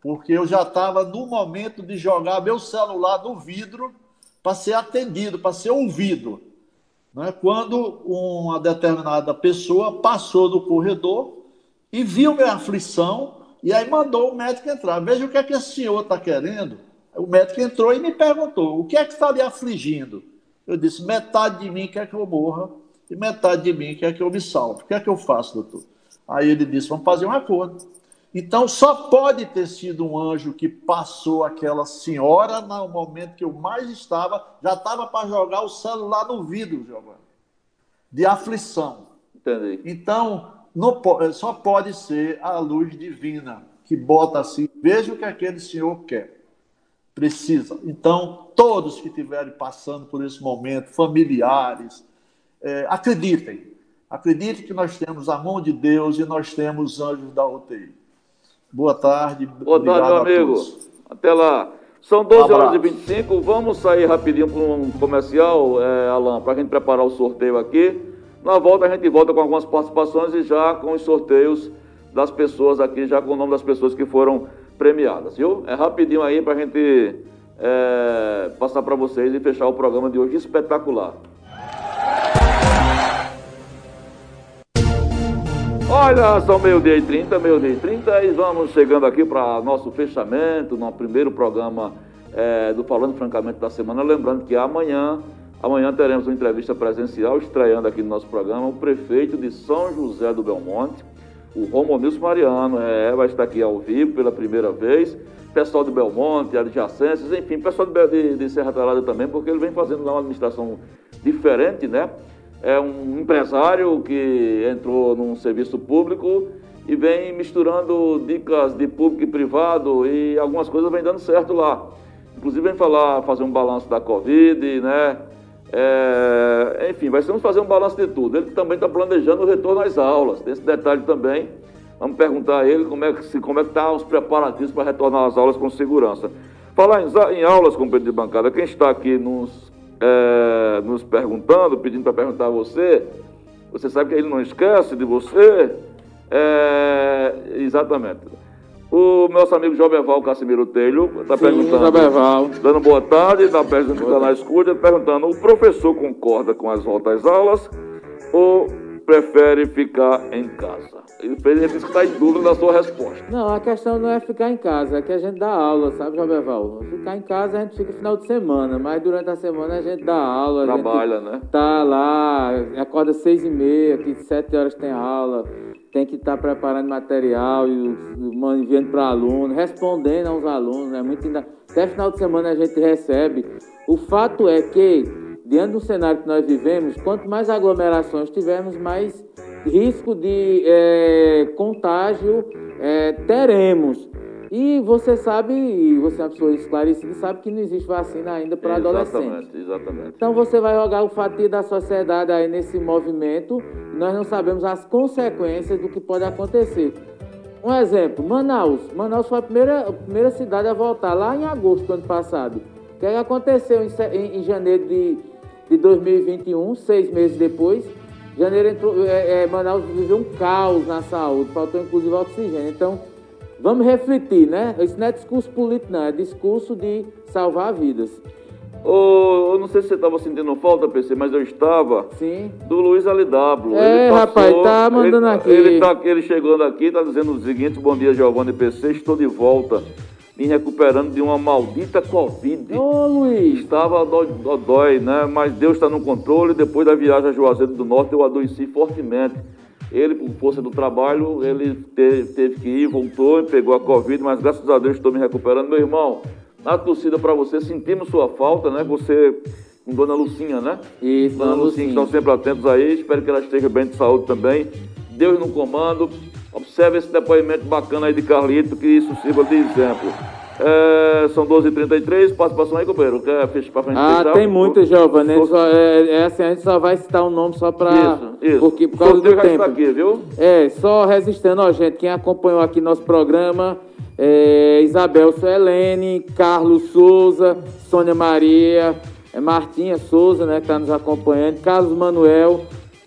porque eu já estava no momento de jogar meu celular no vidro para ser atendido, para ser ouvido né, quando uma determinada pessoa passou do corredor e viu minha aflição e aí mandou o médico entrar. Veja o que é que esse senhor está querendo. O médico entrou e me perguntou: o que é que está lhe afligindo? Eu disse: metade de mim quer que eu morra e metade de mim quer que eu me salve. O que é que eu faço, doutor? Aí ele disse: vamos fazer um acordo. Então, só pode ter sido um anjo que passou aquela senhora no momento que eu mais estava, já estava para jogar o celular no vidro, Giovanni, de aflição. Entendi. Então, não, só pode ser a luz divina que bota assim, veja o que aquele senhor quer, precisa. Então, todos que estiverem passando por esse momento, familiares, é, acreditem, acreditem que nós temos a mão de Deus e nós temos anjos da UTI. Boa tarde. Boa tarde, meu amigo. Até lá. São 12 um horas e 25. Vamos sair rapidinho para um comercial, é, Alan, para a gente preparar o sorteio aqui. Na volta, a gente volta com algumas participações e já com os sorteios das pessoas aqui, já com o nome das pessoas que foram premiadas, viu? É rapidinho aí para a gente é, passar para vocês e fechar o programa de hoje espetacular. Olha, são meio-dia e 30, meio-dia e 30 e vamos chegando aqui para nosso fechamento, no primeiro programa é, do Falando Francamente da semana. Lembrando que amanhã, amanhã teremos uma entrevista presencial, estreando aqui no nosso programa, o prefeito de São José do Belmonte, o Romonilson Mariano, é, vai estar aqui ao vivo pela primeira vez. Pessoal de Belmonte, adjacências, enfim, pessoal de, de, de Serra Talada também, porque ele vem fazendo lá uma administração diferente, né? É um empresário que entrou num serviço público e vem misturando dicas de público e privado e algumas coisas vem dando certo lá. Inclusive vem falar, fazer um balanço da Covid, né? É, enfim, vai ser fazer um balanço de tudo. Ele também está planejando o retorno às aulas, tem esse detalhe também. Vamos perguntar a ele como é que é está os preparativos para retornar às aulas com segurança. Falar em, em aulas, companheiro de bancada, quem está aqui nos, é, nos perguntando, pedindo para perguntar a você, você sabe que ele não esquece de você. É, exatamente. O nosso amigo Jobeval Casimiro Telho está perguntando. Jobeval. Dando boa tarde, está perguntando na escuta, perguntando: o professor concorda com as voltas às aulas ou prefere ficar em casa? Ele, que está em dúvida da sua resposta. Não, a questão não é ficar em casa, é que a gente dá aula, sabe, Jobeval? Ficar em casa a gente fica final de semana, mas durante a semana a gente dá aula. Trabalha, né? Tá lá, acorda seis e meia, que sete horas tem aula tem que estar tá preparando material e enviando para aluno, respondendo aos alunos, né? Muito ainda... Até final de semana a gente recebe. O fato é que, diante do cenário que nós vivemos, quanto mais aglomerações tivermos, mais risco de é, contágio é, teremos. E você sabe, você é uma pessoa esclarecida, sabe que não existe vacina ainda para adolescentes. Exatamente, exatamente. Então você vai jogar o fatia da sociedade aí nesse movimento, e nós não sabemos as consequências do que pode acontecer. Um exemplo, Manaus. Manaus foi a primeira, a primeira cidade a voltar, lá em agosto do ano passado. O que, é aconteceu em, em, em, janeiro de, de 2021, seis meses depois? Janeiro entrou, é, é, Manaus viveu um caos na saúde, faltou inclusive oxigênio. Então, Vamos refletir, né? Isso não é discurso político, não, é discurso de salvar vidas. Oh, eu não sei se você estava sentindo falta, PC, mas eu estava. Sim. Do Luiz LW. É, passou, rapaz, tá mandando ele, aqui. Ele, tá, ele chegando aqui, tá dizendo o seguinte: bom dia, Giovanni PC, estou de volta. Me recuperando de uma maldita Covid. Ô, Luiz. Estava dói, dói, né? Mas Deus está no controle. Depois da viagem a Juazeiro do Norte, eu adoeci fortemente. Ele, por força do trabalho, ele teve, teve que ir, voltou e pegou a Covid, mas graças a Deus estou me recuperando. Meu irmão, na torcida para você, sentimos sua falta, né? Você com Dona Lucinha, né? Isso, Dona Lucinha, que estão sempre atentos aí. Espero que ela esteja bem de saúde também. Deus no comando. Observe esse depoimento bacana aí de Carlito, que isso sirva de exemplo. É, são 12h33, participação aí, companheiro. Quer fechar para frente? Ah, fechar? tem muito, Giovanni. É, é, assim, a gente só vai citar o um nome só para. Isso, isso. Porque, por causa do tempo. aqui, viu? É, só resistindo, ó, gente. Quem acompanhou aqui nosso programa. É, Isabel Suelene, Carlos Souza, Sônia Maria, é, Martinha Souza, né, que está nos acompanhando, Carlos Manuel,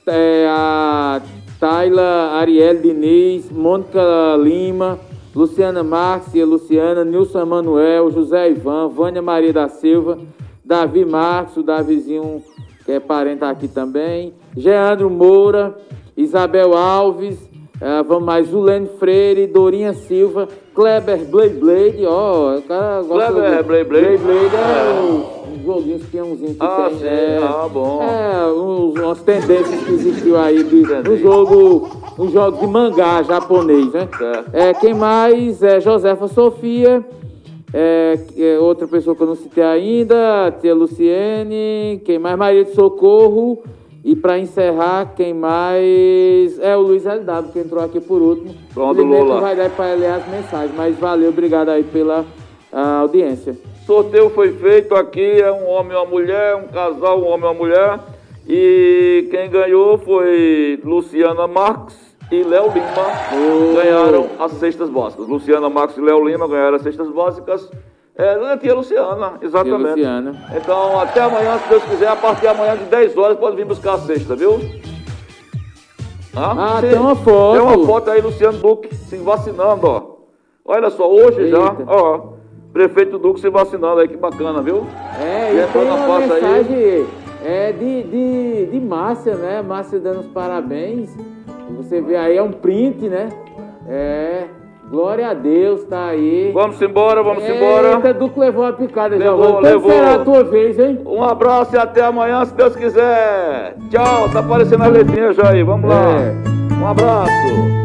é, a Tayla Ariel Diniz, Mônica Lima, Luciana Márcia, Luciana, Nilson Emanuel, José Ivan, Vânia Maria da Silva, Davi Marcos, o Davizinho, que é parente aqui também, Geandro Moura, Isabel Alves, uh, vamos mais, Zulene Freire, Dorinha Silva, Kleber Blade Blade, ó, o cara gosta Kleber Blade Blade. Blade Blade é, é. os joguinhos peãozinho que ah, tem. Sim. É, ah, bom. É, uns, umas tendências que existiu aí de, no jogo, no jogo de mangá japonês, né? É. é quem mais? É Josefa Sofia. É, é, outra pessoa que eu não citei ainda, tia Luciene, quem mais? Maria de Socorro, e para encerrar, quem mais? É o Luiz LW, que entrou aqui por último. Pronto, Lula. vai dar para ler as mensagens, mas valeu, obrigado aí pela audiência. Sorteio foi feito aqui, é um homem e uma mulher, um casal, um homem e uma mulher. E quem ganhou foi Luciana Marques e Léo Lima. Oh. Ganharam as cestas básicas. Luciana Marques e Léo Lima ganharam as cestas básicas. É, a tia Luciana, exatamente. Tia Luciana. Então, até amanhã, se Deus quiser, a partir de amanhã de 10 horas, pode vir buscar a cesta, viu? Ah, ah tem uma foto. Tem uma foto aí, Luciano Duque se vacinando, ó. Olha só, hoje Eita. já, ó. Prefeito Duque se vacinando aí, que bacana, viu? É, e, e tem uma mensagem aí. É, de, de, de Márcia, né? Márcia dando os parabéns. Você vê aí, é um print, né? É. Glória a Deus, tá aí. Vamos embora, vamos é, embora. Eita, Duque levou a picada, levou, Quando levou. será a tua vez, hein? Um abraço e até amanhã, se Deus quiser. Tchau, tá aparecendo a letrinha já aí, vamos lá. É. Um abraço.